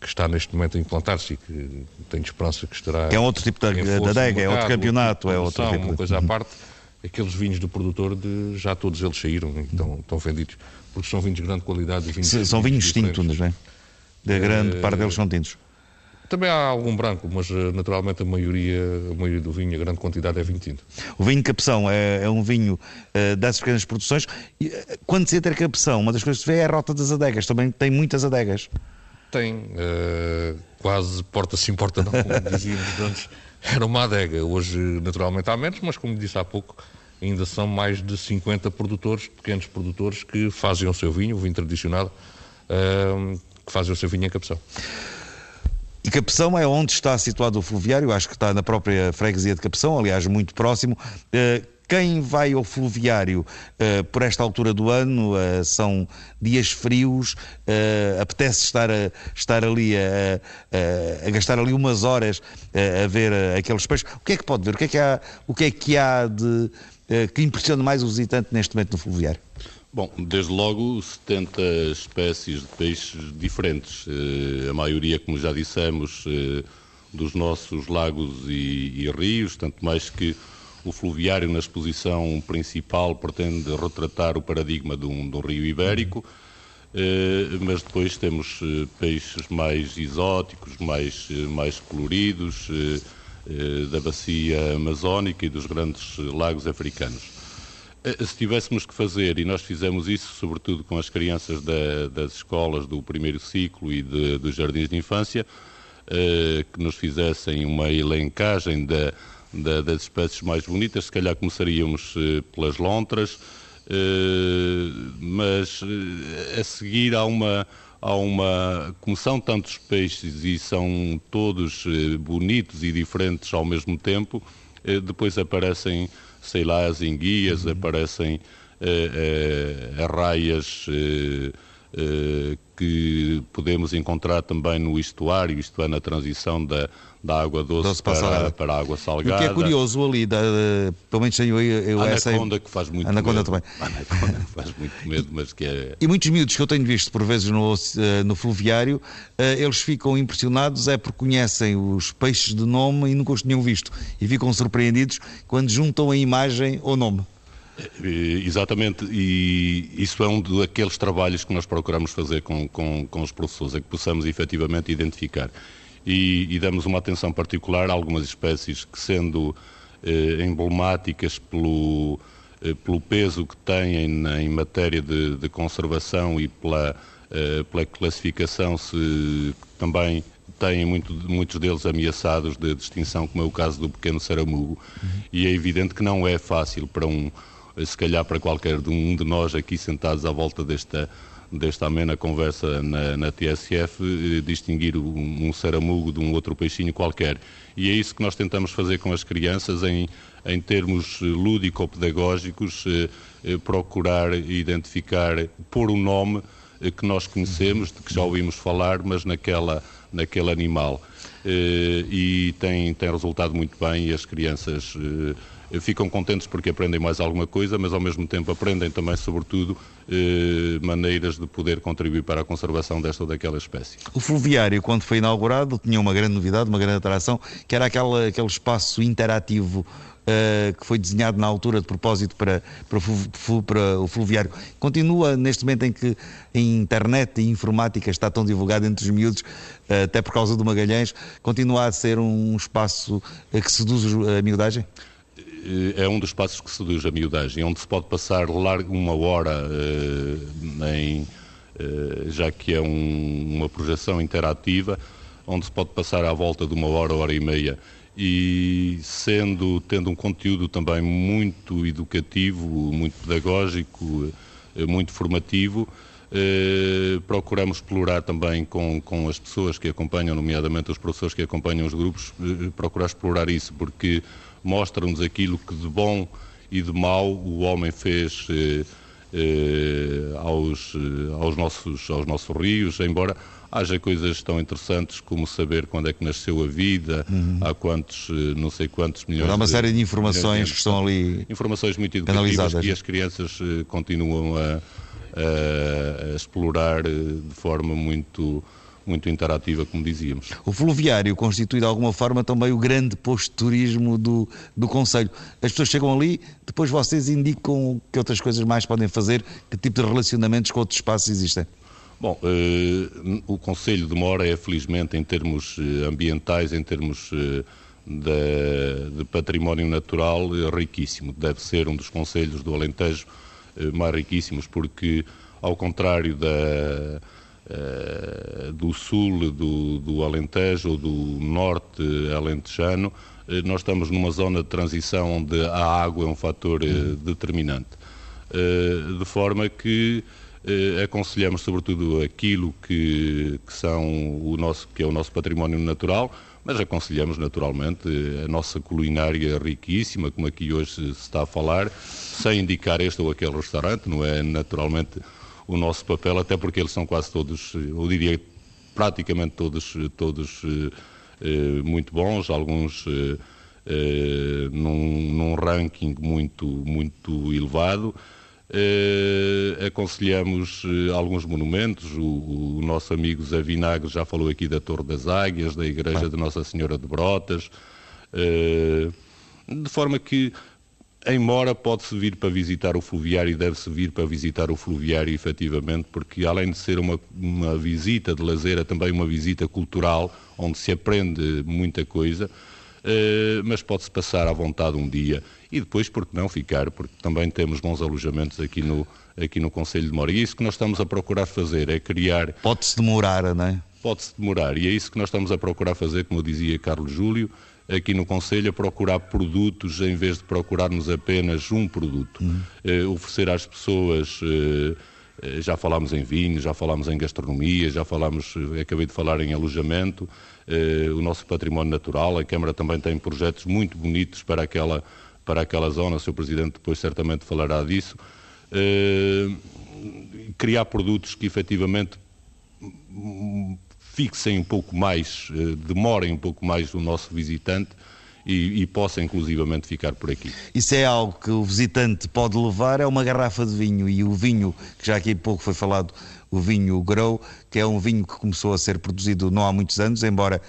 que está neste momento a implantar-se e que tenho esperança que estará. Que é outro tipo de, de adega, é outro campeonato, é outro tipo. Uma coisa à parte aqueles vinhos do produtor de, já todos eles saíram e estão, estão vendidos, porque são vinhos de grande qualidade. Vinhos Sim, são vinhos tintos, não é? Da grande uh, parte deles são tintos. Também há algum branco, mas eh, naturalmente a maioria, a maioria do vinho, a grande quantidade é vinho tinto. O vinho Capção é, é um vinho uh, dessas pequenas produções. E, quando se entra Capção, uma das coisas que se vê é a rota das adegas. Também tem muitas adegas. Tem, uh, quase porta sim, porta não, como dizíamos antes. Era uma adega. Hoje, naturalmente, há menos, mas como disse há pouco, ainda são mais de 50 produtores, pequenos produtores, que fazem o seu vinho, o vinho tradicional, uh, que fazem o seu vinho em Capção. E Capção é onde está situado o fluviário, acho que está na própria freguesia de Capção, aliás, muito próximo. Uh, quem vai ao fluviário uh, por esta altura do ano, uh, são dias frios, uh, apetece estar, a, estar ali a, a, a, gastar ali umas horas a ver aqueles peixes. O que é que pode ver? O que é que há, o que é que há de que impressiona mais o visitante neste momento no fluviário? Bom, desde logo 70 espécies de peixes diferentes. A maioria, como já dissemos, dos nossos lagos e, e rios, tanto mais que o fluviário na exposição principal pretende retratar o paradigma de um, de um rio ibérico, mas depois temos peixes mais exóticos, mais, mais coloridos, eh, da bacia amazónica e dos grandes lagos africanos. Eh, se tivéssemos que fazer, e nós fizemos isso sobretudo com as crianças da, das escolas do primeiro ciclo e de, dos jardins de infância, eh, que nos fizessem uma elencagem da, da, das espécies mais bonitas, se calhar começaríamos pelas lontras, mas a seguir há uma há uma, como são tantos peixes e são todos bonitos e diferentes ao mesmo tempo, depois aparecem, sei lá, as enguias, uhum. aparecem uh, arraias que podemos encontrar também no estuário, isto é, na transição da, da água doce, doce para, para, a água salgada. O que é curioso ali, da, pelo menos tenho eu, eu Anaconda que faz muito Anaconda medo. também. Anaconda que faz muito medo, mas que é... E muitos miúdos que eu tenho visto por vezes no, eh, no fluviário, eh, eles ficam impressionados é porque conhecem os peixes de nome e nunca os tinham visto. E ficam surpreendidos quando juntam a imagem ao nome. Eh, exatamente, e isso é um daqueles trabalhos que nós procuramos fazer com, com, com os professores, é que possamos efetivamente identificar. E, e damos uma atenção particular a algumas espécies que, sendo eh, emblemáticas pelo, eh, pelo peso que têm na, em matéria de, de conservação e pela, eh, pela classificação, se também têm muito, muitos deles ameaçados de extinção, como é o caso do pequeno saramugo, uhum. e é evidente que não é fácil para um se calhar para qualquer um de nós aqui sentados à volta desta, desta amena conversa na, na TSF, eh, distinguir um, um saramugo de um outro peixinho qualquer. E é isso que nós tentamos fazer com as crianças em, em termos eh, lúdico-pedagógicos, eh, procurar identificar, pôr o um nome que nós conhecemos, de que já ouvimos falar, mas naquela, naquele animal. E tem, tem resultado muito bem e as crianças ficam contentes porque aprendem mais alguma coisa, mas ao mesmo tempo aprendem também, sobretudo, eh, maneiras de poder contribuir para a conservação desta ou daquela espécie. O fluviário, quando foi inaugurado, tinha uma grande novidade, uma grande atração, que era aquela, aquele espaço interativo Uh, que foi desenhado na altura de propósito para, para, para, o fluviário. Continua neste momento em que a internet e a informática está tão divulgada entre os miúdos, uh, até por causa do Magalhães, continua a ser um espaço que seduz a miudagem? Eh, é um dos passos que seduz a miudagem, onde se pode passar largo uma hora uh, em, uh, já que é um, uma projeção interativa, onde se pode passar à volta de uma hora, hora e meia, e sendo, tendo um conteúdo também muito educativo, muito pedagógico, muito formativo, procuramos explorar também com, com as pessoas que acompanham, nomeadamente os professores que acompanham os grupos, procurar explorar isso, porque mostra-nos aquilo que de bom e de mau o homem fez eh, eh, aos, eh, aos, nossos, aos nossos rios, embora haja coisas tão interessantes como saber quando é que nasceu a vida, uhum. há quantos, eh, não sei quantos milhões. Há uma série de informações de que estão ali. Informações muito educativas que as crianças eh, continuam a, a, a explorar de forma muito muito interativa, como dizíamos. O fluviário constitui de alguma forma também o grande posto de turismo do, do Conselho. As pessoas chegam ali, depois vocês indicam que outras coisas mais podem fazer, que tipo de relacionamentos com outros espaços existem? Bom, eh, o Conselho de Mora é, felizmente, em termos eh, ambientais, em termos eh, de, de, património natural, é riquíssimo. Deve ser um dos conselhos do Alentejo eh, mais riquíssimos, porque, ao contrário da eh, do sul do, do Alentejo ou do norte alentejano, eh, nós estamos numa zona de transição onde a água é um fator uhum. determinante. de forma que aconselhamos sobretudo aquilo que, que, são o nosso, que é o nosso património natural, mas aconselhamos naturalmente a nossa culinária riquíssima, como aqui hoje se está a falar, sem indicar este ou aquele restaurante, não é naturalmente o nosso papel, até porque eles são quase todos, eu diria praticamente todos, todos eh, eh, muito bons, alguns eh, num, num, ranking muito, muito elevado. aconselhamos alguns monumentos, o, o, nosso amigo Zé Vinagre já falou aqui da Torre das Águias, da Igreja de Nossa Senhora de Brotas, de forma que em Mora pode-se vir para visitar o fluviário e deve-se vir para visitar o fluviário efetivamente, porque além de ser uma, uma visita de lazer, é também uma visita cultural, onde se aprende muita coisa, eh, mas pode-se passar à vontade um dia e depois, por que não ficar, porque também temos bons alojamentos aqui no, aqui no Conselho de Mora. E é isso que nós estamos a procurar fazer, é criar... Pode-se demorar, não é? pode-se demorar. E é isso que nós estamos a procurar fazer, como dizia Carlos Júlio, aqui no Conselho, a procurar produtos em vez de procurarmos apenas um produto. Uhum. Uh, oferecer às pessoas. Uh, já falámos em vinho, já falámos em gastronomia, já falámos, acabei de falar em alojamento, o nosso património natural. A Câmara também tem projetos muito bonitos para aquela, para aquela zona, o Sr. Presidente depois certamente falará disso. criar produtos que efetivamente fixem um pouco mais, eh, demorem um pouco mais o nosso visitante e, e, possa inclusivamente ficar por aqui. Isso é algo que o visitante pode levar, é uma garrafa de vinho e o vinho, que já aqui há pouco foi falado, o vinho Grow, que é um vinho que começou a ser produzido não há muitos anos, embora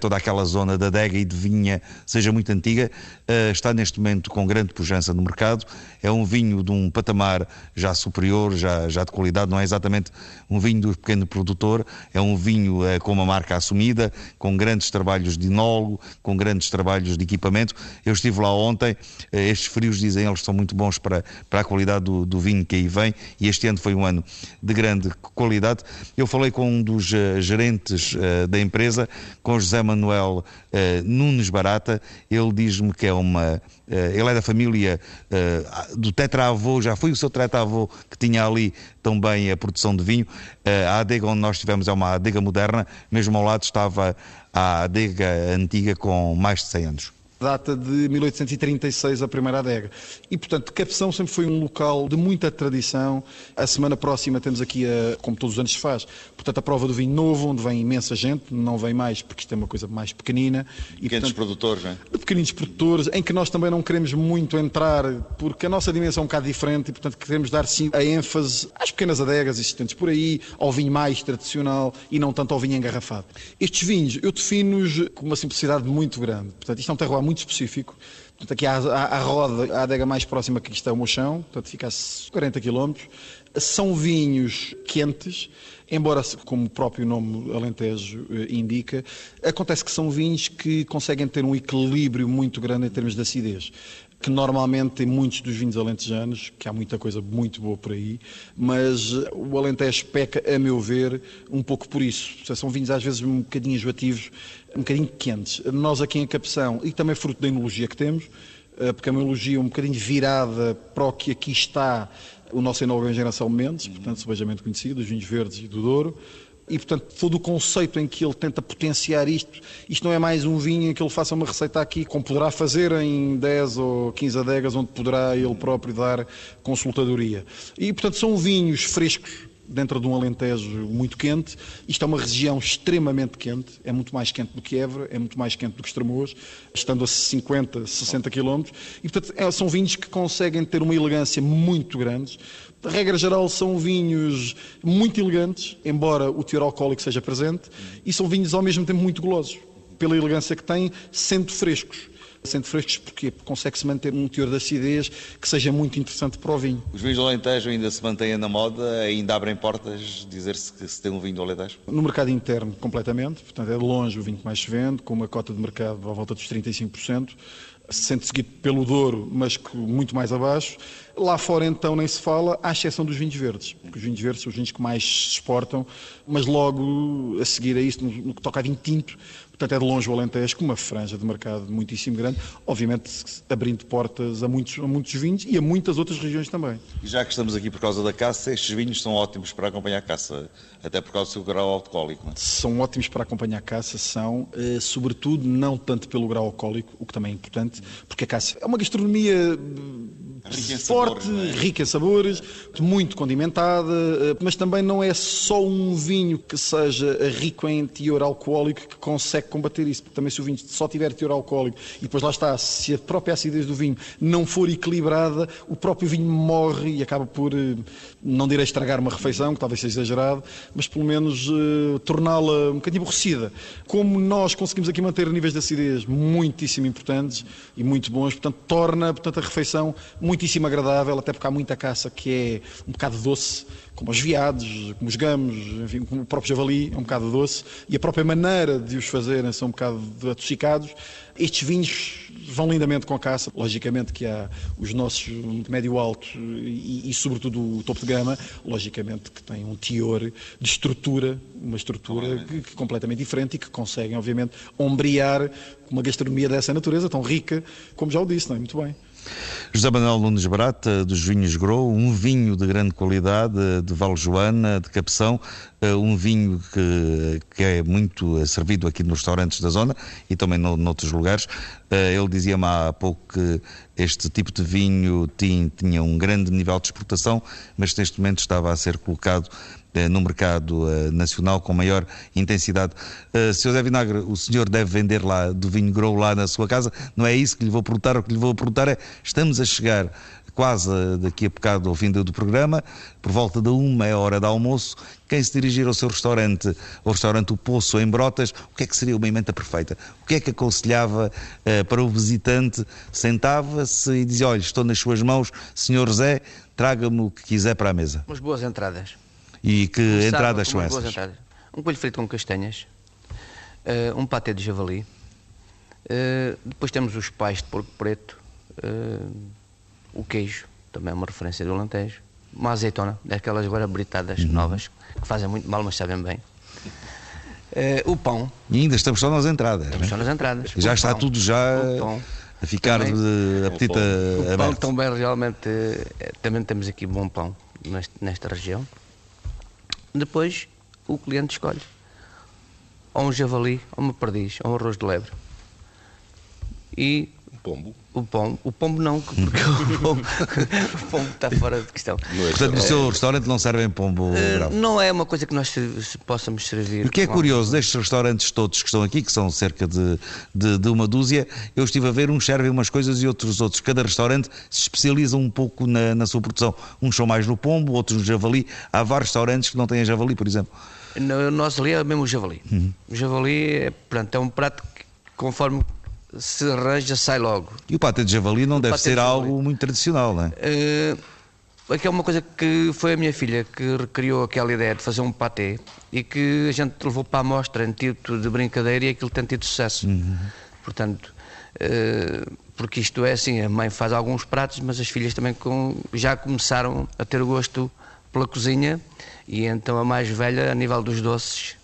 toda aquela zona da adega e de vinha seja muito antiga, uh, está neste momento com grande pujança no mercado. É um vinho de um patamar já superior, já, já de qualidade, não é exatamente um vinho do pequeno produtor, é um vinho uh, com uma marca assumida, com grandes trabalhos de enólogo, com grandes trabalhos de equipamento. Eu estive lá ontem, estes frios dizem eles são muito bons para, para a qualidade do, do vinho que aí vem e este ano foi um ano de grande qualidade. Eu falei com um dos gerentes da empresa, com José Manuel uh, Nunes Barata. Ele diz-me que é uma. ele é da família do tetravô, já foi o seu tetravô que tinha ali também a produção de vinho. a adega onde nós estivemos é uma adega moderna, mesmo ao lado estava a adega antiga com mais de 100 anos data de 1836, a primeira adega. E, portanto, Capção sempre foi um local de muita tradição. A semana próxima temos aqui, a, como todos os anos se faz, portanto, a prova do vinho novo, onde vem imensa gente, não vem mais porque isto é uma coisa mais pequenina. Pequenos e, portanto, produtores, não é? Pequeninos produtores, em que nós também não queremos muito entrar, porque a nossa dimensão é um bocado diferente e, portanto, queremos dar sim a ênfase às pequenas adegas existentes por aí, ao vinho mais tradicional e não tanto ao vinho engarrafado. Estes vinhos, eu defino-os com uma simplicidade muito grande. Portanto, isto é um terroir muito específico. Portanto, aqui à, à roda, a adega mais próxima que está é o Mochão, portanto fica a 40 km. São vinhos quentes, embora, como o próprio nome Alentejo eh, indica, acontece que são vinhos que conseguem ter um equilíbrio muito grande em termos de acidez que normalmente tem muitos dos vinhos alentejanos, que há muita coisa muito boa por aí, mas o Alentejo peca, a meu ver, um pouco por isso. São vinhos às vezes um bocadinho enjoativos, um bocadinho quentes. Nós aqui em Capção, e também fruto da enologia que temos, eh, porque é uma enologia um bocadinho virada para o que aqui está o nosso enólogo Geração Mendes, portanto, sebejamente conhecido, os vinhos verdes e do Douro, e, portanto, todo o conceito em que ele tenta potenciar isto, isto não é mais um vinho em que ele faça uma receita aqui, como poderá fazer em 10 ou 15 adegas, onde poderá ele próprio dar consultadoria. E, portanto, são vinhos frescos, dentro de um Alentejo muito quente. Isto é uma região extremamente quente, é muito mais quente do que Évora, é muito mais quente do que Estremoz, estando a 50, 60 quilómetros. E, portanto, é, são vinhos que conseguem ter uma elegância muito grande. De regra geral, são vinhos muito elegantes, embora o teor alcoólico seja presente, e são vinhos ao mesmo tempo muito golosos, pela elegância que têm, sendo frescos. Sendo frescos porquê? Porque consegue-se manter um teor de acidez que seja muito interessante para o vinho. Os vinhos do Alentejo ainda se mantêm na moda, ainda abrem portas, dizer-se que se tem um vinho do Alentejo? No mercado interno, completamente. Portanto, é de longe o vinho que mais se vende, com uma cota de mercado à volta dos 35% sendo seguido pelo Douro, mas muito mais abaixo. Lá fora, então, nem se fala, à exceção dos vinhos verdes, porque os vinhos verdes são os vinhos que mais se exportam, mas logo a seguir a isso, no que toca a vinho tinto, Portanto, é de longe o Alentejo com uma franja de mercado muitíssimo grande, obviamente abrindo portas a muitos, a muitos vinhos e a muitas outras regiões também. E já que estamos aqui por causa da caça, estes vinhos são ótimos para acompanhar a caça, até por causa do seu grau alcoólico. Não é? São ótimos para acompanhar a caça, são, eh, sobretudo, não tanto pelo grau alcoólico, o que também é importante, porque a caça é uma gastronomia rica forte, sabores, é? rica em sabores, muito condimentada, eh, mas também não é só um vinho que seja rico em teor alcoólico que consegue combater isso, porque também se o vinho só tiver teor alcoólico e depois lá está, se a própria acidez do vinho não for equilibrada, o próprio vinho morre e acaba por, eh, não direi estragar uma refeição, que talvez seja exagerado, mas pelo menos uh, torná-la um bocadinho aborrecida. Como nós conseguimos aqui manter níveis de acidez muitíssimo importantes e muito bons, portanto, torna portanto, a refeição muitíssimo agradável, até porque há muita caça que é um bocado doce, como os veados, como os gamos, enfim, como o próprio javali, é um bocado doce, e a própria maneira de os fazerem são um bocado adocicados. Estes vinhos vão lindamente com a caça. Logicamente que há os nossos médio alto e, e, sobretudo o topo de gama, logicamente que têm um teor de estrutura, uma estrutura que, que, completamente diferente e que conseguem, obviamente, ombrear uma gastronomia dessa natureza tão rica, como já o disse, não é? Muito bem. José Manuel Nunes Barata, dos Vinhos Grow, um vinho de grande qualidade, de Valjoana, de Capção, eh, um vinho que, que é muito servido aqui nos restaurantes da zona e também no, noutros lugares. Eh, ele dizia-me há pouco que este tipo de vinho tinha, tinha um grande nível de exportação, mas neste momento estava a ser colocado eh, no mercado nacional com maior intensidade. Sr. Zé Vinagre, o senhor deve vender lá do vinho grow lá na sua casa, não é isso que lhe vou perguntar, o que lhe vou perguntar é, estamos a chegar quase daqui a bocado ao fim do programa, por volta de uma é hora de almoço, quem se dirigir ao seu restaurante, ao restaurante O Poço em Brotas, o que é que seria uma emenda perfeita? O que é que aconselhava uh, para o visitante? Sentava-se e dizia, olha, estou nas suas mãos, senhor Zé, traga-me o que quiser para a mesa. Umas boas entradas. E que Começava entradas são essas? Entradas. Um coelho frito com castanhas, uh, um patê de javali, uh, depois temos os pais de porco preto, o queijo, também é uma referência do Alentejo, uma azeitona, daquelas agora britadas uhum. novas, que fazem muito mal, mas sabem bem. Uh, o pão. E ainda estamos só nas entradas. Estamos né? só nas entradas. Já o está pão. tudo já a ficar também, de apetite o aberto. pão também realmente, também temos aqui bom pão neste, nesta região. Depois o cliente escolhe ou um javali, ou uma perdiz, ou um arroz de lebre. E pombo? O pombo, o pombo não, porque o pombo, o pombo está fora de questão. É Portanto, no seu restaurante não servem pombo uh, Não é uma coisa que nós possamos servir. O que é curioso destes restaurantes todos que estão aqui, que são cerca de, de, de, uma dúzia, eu estive a ver, uns servem umas coisas e outros outros. Cada restaurante se especializa um pouco na, na sua produção. Uns são mais no pombo, outros no javali. Há vários restaurantes que não têm javali, por exemplo. No nosso ali é mesmo o javali. Uhum. O javali é, portanto, é um prato que, conforme se arranja, sai logo. E o pate de javali não o deve ser de algo muito tradicional, não é? Uh, aqui é uma coisa que foi a minha filha que recriou aquela ideia de fazer um patê e que a gente levou para a mostra em título de brincadeira e aquilo tem tido sucesso. Uhum. Portanto, uh, porque isto é assim, a mãe faz alguns pratos, mas as filhas também com, já começaram a ter gosto pela cozinha e então a mais velha, a nível dos doces,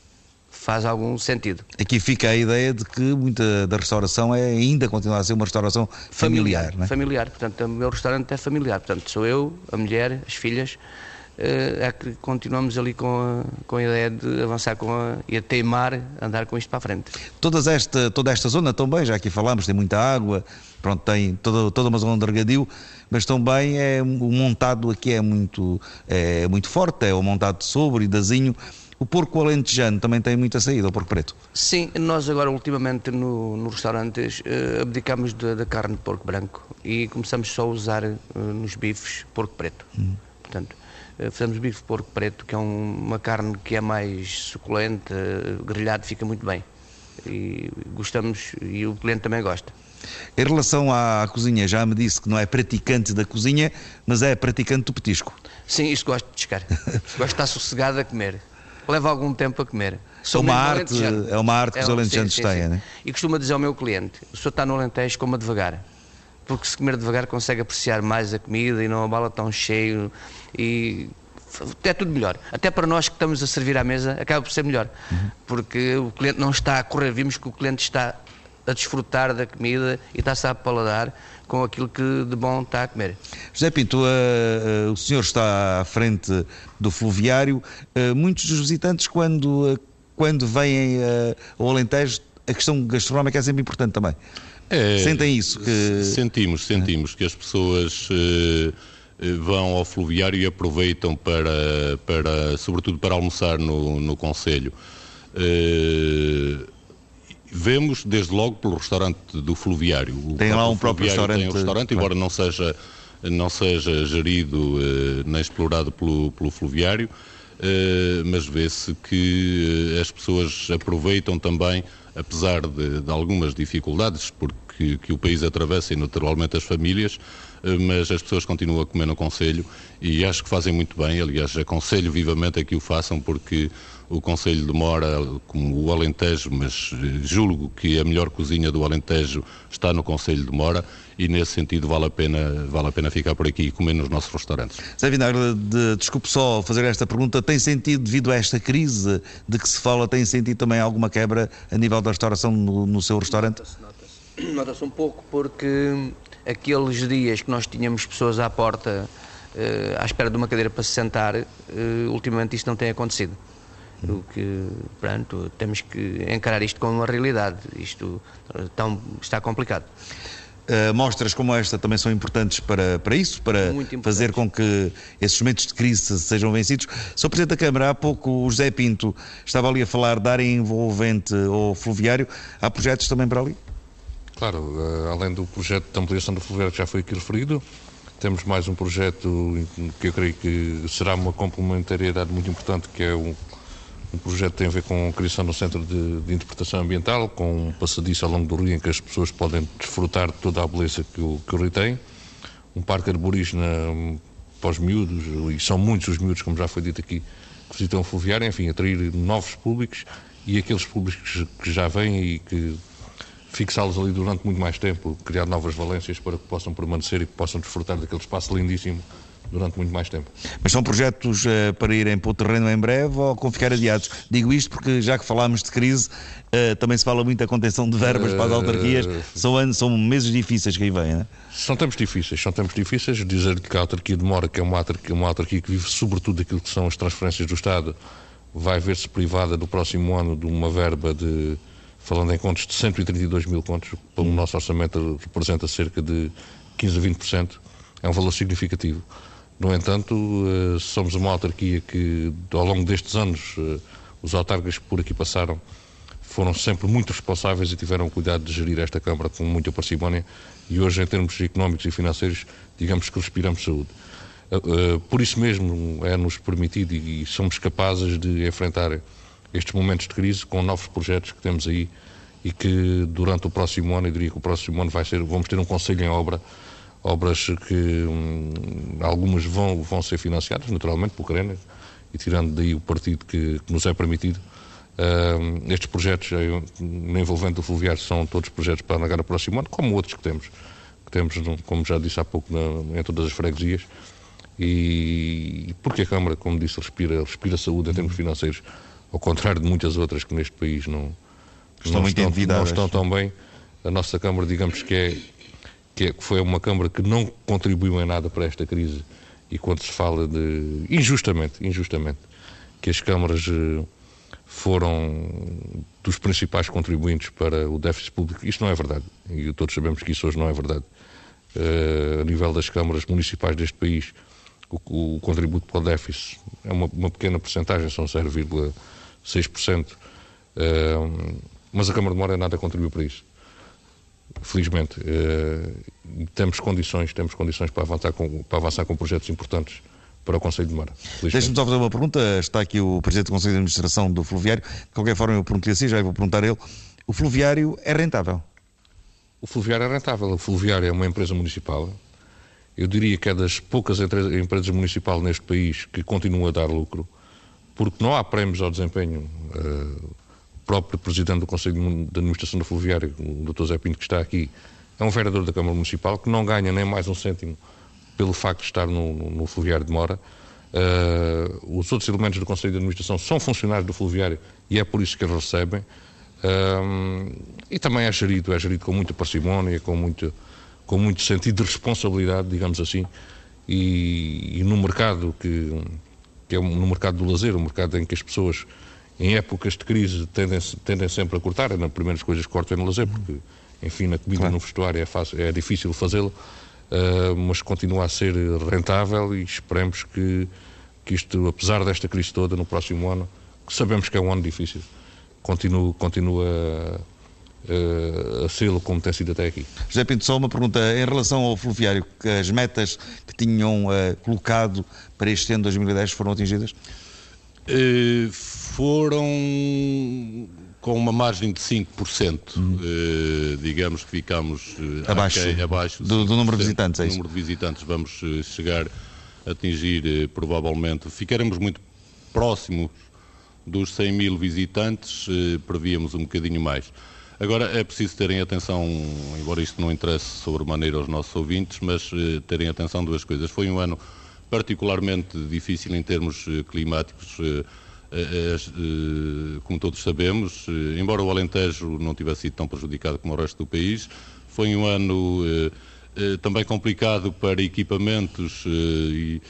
faz algum sentido. Aqui fica a ideia de que muita da restauração é ainda continuar a ser uma restauração familiar. Familiar, é? familiar. portanto, o meu restaurante é familiar. Portanto, sou eu, a mulher, as filhas, eh, é que continuamos ali com a, com a ideia de avançar com a, e a teimar, andar com isto para a frente. Todas esta, toda esta zona também, já aqui falámos, tem muita água, pronto, tem toda, toda uma zona de regadio, mas também é, o montado aqui é muito, é muito forte, é o montado sobre e dazinho, o porco alentejano também tem muita saída, o porco preto? Sim, nós agora ultimamente no, nos restaurantes uh, abdicamos da carne de porco branco e começamos só a usar uh, nos bifes porco preto. Hum. Portanto, uh, fazemos bife porco preto, que é um, uma carne que é mais suculenta, grelhado fica muito bem. E gostamos, e o cliente também gosta. Em relação à cozinha, já me disse que não é praticante da cozinha, mas é praticante do petisco. Sim, isso gosto de descar. gosto de estar sossegado a comer leva algum tempo a comer. Sou uma arte, é uma arte que é, os alentejanos têm, né? E costumo dizer ao meu cliente, o senhor está no Alentejo, coma devagar. Porque se comer devagar consegue apreciar mais a comida e não a bala tão cheio e é tudo melhor. Até para nós que estamos a servir à mesa, acaba por ser melhor. Uhum. Porque o cliente não está a correr, vimos que o cliente está a desfrutar da comida e está-se a paladar com aquilo que de bom está a comer. José Pinto, uh, uh, o senhor está à frente do fluviário. Uh, muitos dos visitantes, quando, quando vêm ao Alentejo, a questão gastronómica é sempre importante também. É, Sentem isso? Que... Sentimos, sentimos que as pessoas vão ao fluviário e aproveitam para, para sobretudo para almoçar no, no Conselho. Uh, Vemos, desde logo, pelo restaurante do Fluviário. O tem lá um próprio restaurante. Tem um restaurante, embora não seja, não seja gerido eh, nem explorado pelo, pelo Fluviário, eh, mas vê-se que eh, as pessoas aproveitam também, apesar de, de algumas dificuldades, porque que o país atravessa e naturalmente as famílias, mas as pessoas continuam a comer no Conselho e acho que fazem muito bem. Aliás, aconselho vivamente a que o façam, porque o Conselho demora, como o Alentejo, mas julgo que a melhor cozinha do Alentejo está no Conselho de Mora e nesse sentido vale a pena, vale a pena ficar por aqui e comer nos nossos restaurantes. Zé Vinagre, de, desculpe só fazer esta pergunta, tem sentido, devido a esta crise de que se fala, tem sentido também alguma quebra a nível da restauração no, no seu restaurante? Nota-se nota um pouco porque aqueles dias que nós tínhamos pessoas à porta uh, à espera de uma cadeira para se sentar, uh, ultimamente isto não tem acontecido. O que, pronto, temos que encarar isto como uma realidade. Isto tão, está complicado. Uh, mostras como esta também são importantes para, para isso, para fazer com que esses momentos de crise sejam vencidos. Sr. Presidente da Câmara, há pouco o José Pinto estava ali a falar de área envolvente ou fluviário. Há projetos também para ali? Claro, uh, além do projeto de ampliação do fluviário que já foi aqui referido, temos mais um projeto que eu creio que será uma complementariedade muito importante, que é o o projeto tem a ver com a criação do Centro de, de, Interpretação Ambiental, com um passadiço ao longo do rio em que as pessoas podem desfrutar de toda a beleza que o, que o rio tem. Um parque arborígena para os miúdos, e são muitos os miúdos, como já foi dito aqui, que visitam o fluviário, enfim, atrair novos públicos e aqueles públicos que já vêm e que fixá-los ali durante muito mais tempo, criar novas valências para que possam permanecer e que possam desfrutar daquele espaço lindíssimo durante muito mais tempo. Mas são projetos uh, para irem para o terreno em breve ou com ficar adiados? Digo isto porque já que falámos de crise, uh, também se fala muito da contenção de verbas para as autarquias. São, anos, são meses difíceis que aí vêm, não é? São tempos difíceis, são tempos difíceis. Dizer que a autarquia demora, que é uma autarquia, uma autarquia que vive sobretudo daquilo que são as transferências do Estado, vai ver-se privada no próximo ano de uma verba de, falando em contos, de 132 mil contos, para o nosso orçamento representa cerca de 15 a 20%. É um valor significativo. No entanto, eh, somos uma autarquia que, ao longo destes anos, eh, os autarcas que por aqui passaram foram sempre muito responsáveis e tiveram cuidado de gerir esta Câmara com muita parcimónia e hoje, em termos económicos e financeiros, digamos que respiramos saúde. Eh, por isso mesmo é-nos permitido e somos capazes de enfrentar estes momentos de crise com novos projetos que temos aí e que durante o próximo ano, eu diria que o próximo ano vai ser, vamos ter um conselho em obra obras que hum, algumas vão, vão ser financiadas, naturalmente, por Crena, e tirando daí o partido que, que nos é permitido. Uh, estes projetos, eh, no envolvente do fluviário, são todos projetos para navegar o próximo ano, como outros que temos, que temos, como já disse há pouco, na, em todas as freguesias. E porque a Câmara, como disse, respira, respira saúde em termos financeiros, ao contrário de muitas outras que neste país não, estão, não, estão, não estão tão bem. A nossa Câmara, digamos que é que foi uma Câmara que não contribuiu em nada para esta crise e quando se fala de, injustamente, injustamente, que as câmaras eh, foram dos principais contribuintes para o déficit público, isto não é verdade. E todos sabemos que isso hoje não é verdade. Uh, a nível das câmaras municipais deste país, o, o contributo para o déficit é uma, uma pequena porcentagem, são 0,6%. Uh, mas a Câmara de Mora nada contribuiu para isso felizmente, uh, temos condições, temos condições para avançar com, para avançar com projetos importantes para o Conselho de Mara. Deixe-me só fazer uma pergunta. Está aqui o Presidente do Conselho de Administração do Fluviário. De qualquer forma, eu pergunto-lhe assim, já vou perguntar a ele. O Fluviário é rentável? O Fluviário é rentável. O Fluviário é uma empresa municipal. Eu diria que é das poucas empresas municipais neste país que continua a dar lucro, porque não há prémios ao desempenho. Uh, próprio Presidente do Conselho de Administração do Fluviário, o Dr. Zé Pinto, que está aqui, é um vereador da Câmara Municipal que não ganha nem mais um cêntimo pelo facto de estar no, no, no Fluviário de Mora. Uh, os outros elementos do Conselho de Administração são funcionários do Fluviário e é por isso que eles recebem. Uh, e também é gerido, é gerido com muita parcimónia, com muito, com muito sentido de responsabilidade, digamos assim, e, e no mercado que, que é no mercado do lazer, o mercado em que as pessoas em épocas de crise tendem, tendem sempre a cortar, é nas primeiras coisas que cortam é no lazer, porque, enfim, na comida, claro. no vestuário é, fácil, é difícil fazê-lo, uh, mas continua a ser rentável e esperemos que, que isto, apesar desta crise toda, no próximo ano, que sabemos que é um ano difícil, continue, continue a, a, a sê-lo como tem sido até aqui. José Pinto, só uma pergunta em relação ao fluviário, que as metas que tinham uh, colocado para este ano 2010 foram atingidas? Uh, foram com uma margem de 5%, uhum. eh, digamos que ficamos eh, abaixo, aquém, abaixo do, do, número de visitantes. É isso? número de visitantes vamos eh, chegar a atingir eh, provavelmente, ficaremos muito próximos dos 100 mil visitantes, eh, prevíamos um bocadinho mais. Agora é preciso terem atenção, embora isto não interesse sobremaneira aos nossos ouvintes, mas eh, terem atenção duas coisas. Foi um ano particularmente difícil em termos climáticos eh, eh, como todos sabemos, eh, embora o Alentejo não tivesse sido tão prejudicado como o resto do país, foi um ano também complicado para equipamentos e,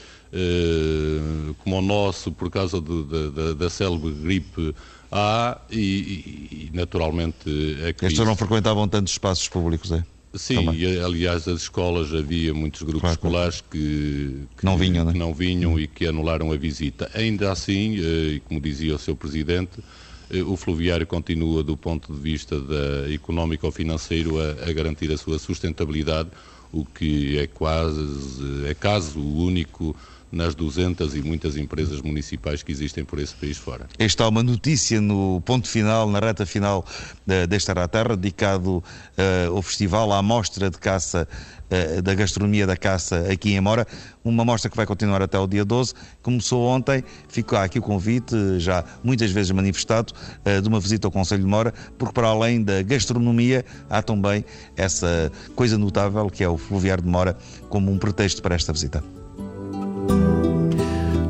como o nosso, por causa da, da célebre gripe A e, e naturalmente a crise. Estes não frequentavam tantos espaços públicos, é? Sim, e, aliás, as escolas havia muitos grupos claro, escolares que, que, não vinham, né? que não vinham e que anularam a visita. Ainda assim, eh, e como dizia o seu presidente, eh, o fluviário continua, do ponto de vista da económico-financeiro, a, a garantir a sua sustentabilidade, o que é quase, é caso único nas 200 e muitas empresas municipais que existem por esse país fora. Esta é uma notícia no ponto final, na reta final uh, desta Terra Terra, dedicado uh, ao festival, à mostra de caça uh, da gastronomia da caça aqui em Mora, uma mostra que vai continuar até o dia 12. Começou ontem, ficou aqui o convite, já muitas vezes manifestado, de uma visita ao Conselho de Mora, porque para além da gastronomia, há também essa coisa notável que é o Fluviário de Mora como um pretexto para esta visita.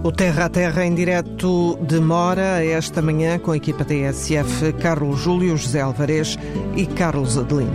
O Terra a Terra em direto demora esta manhã com a equipa TSF Carlos Júlio, José Alvarez e Carlos Adelino.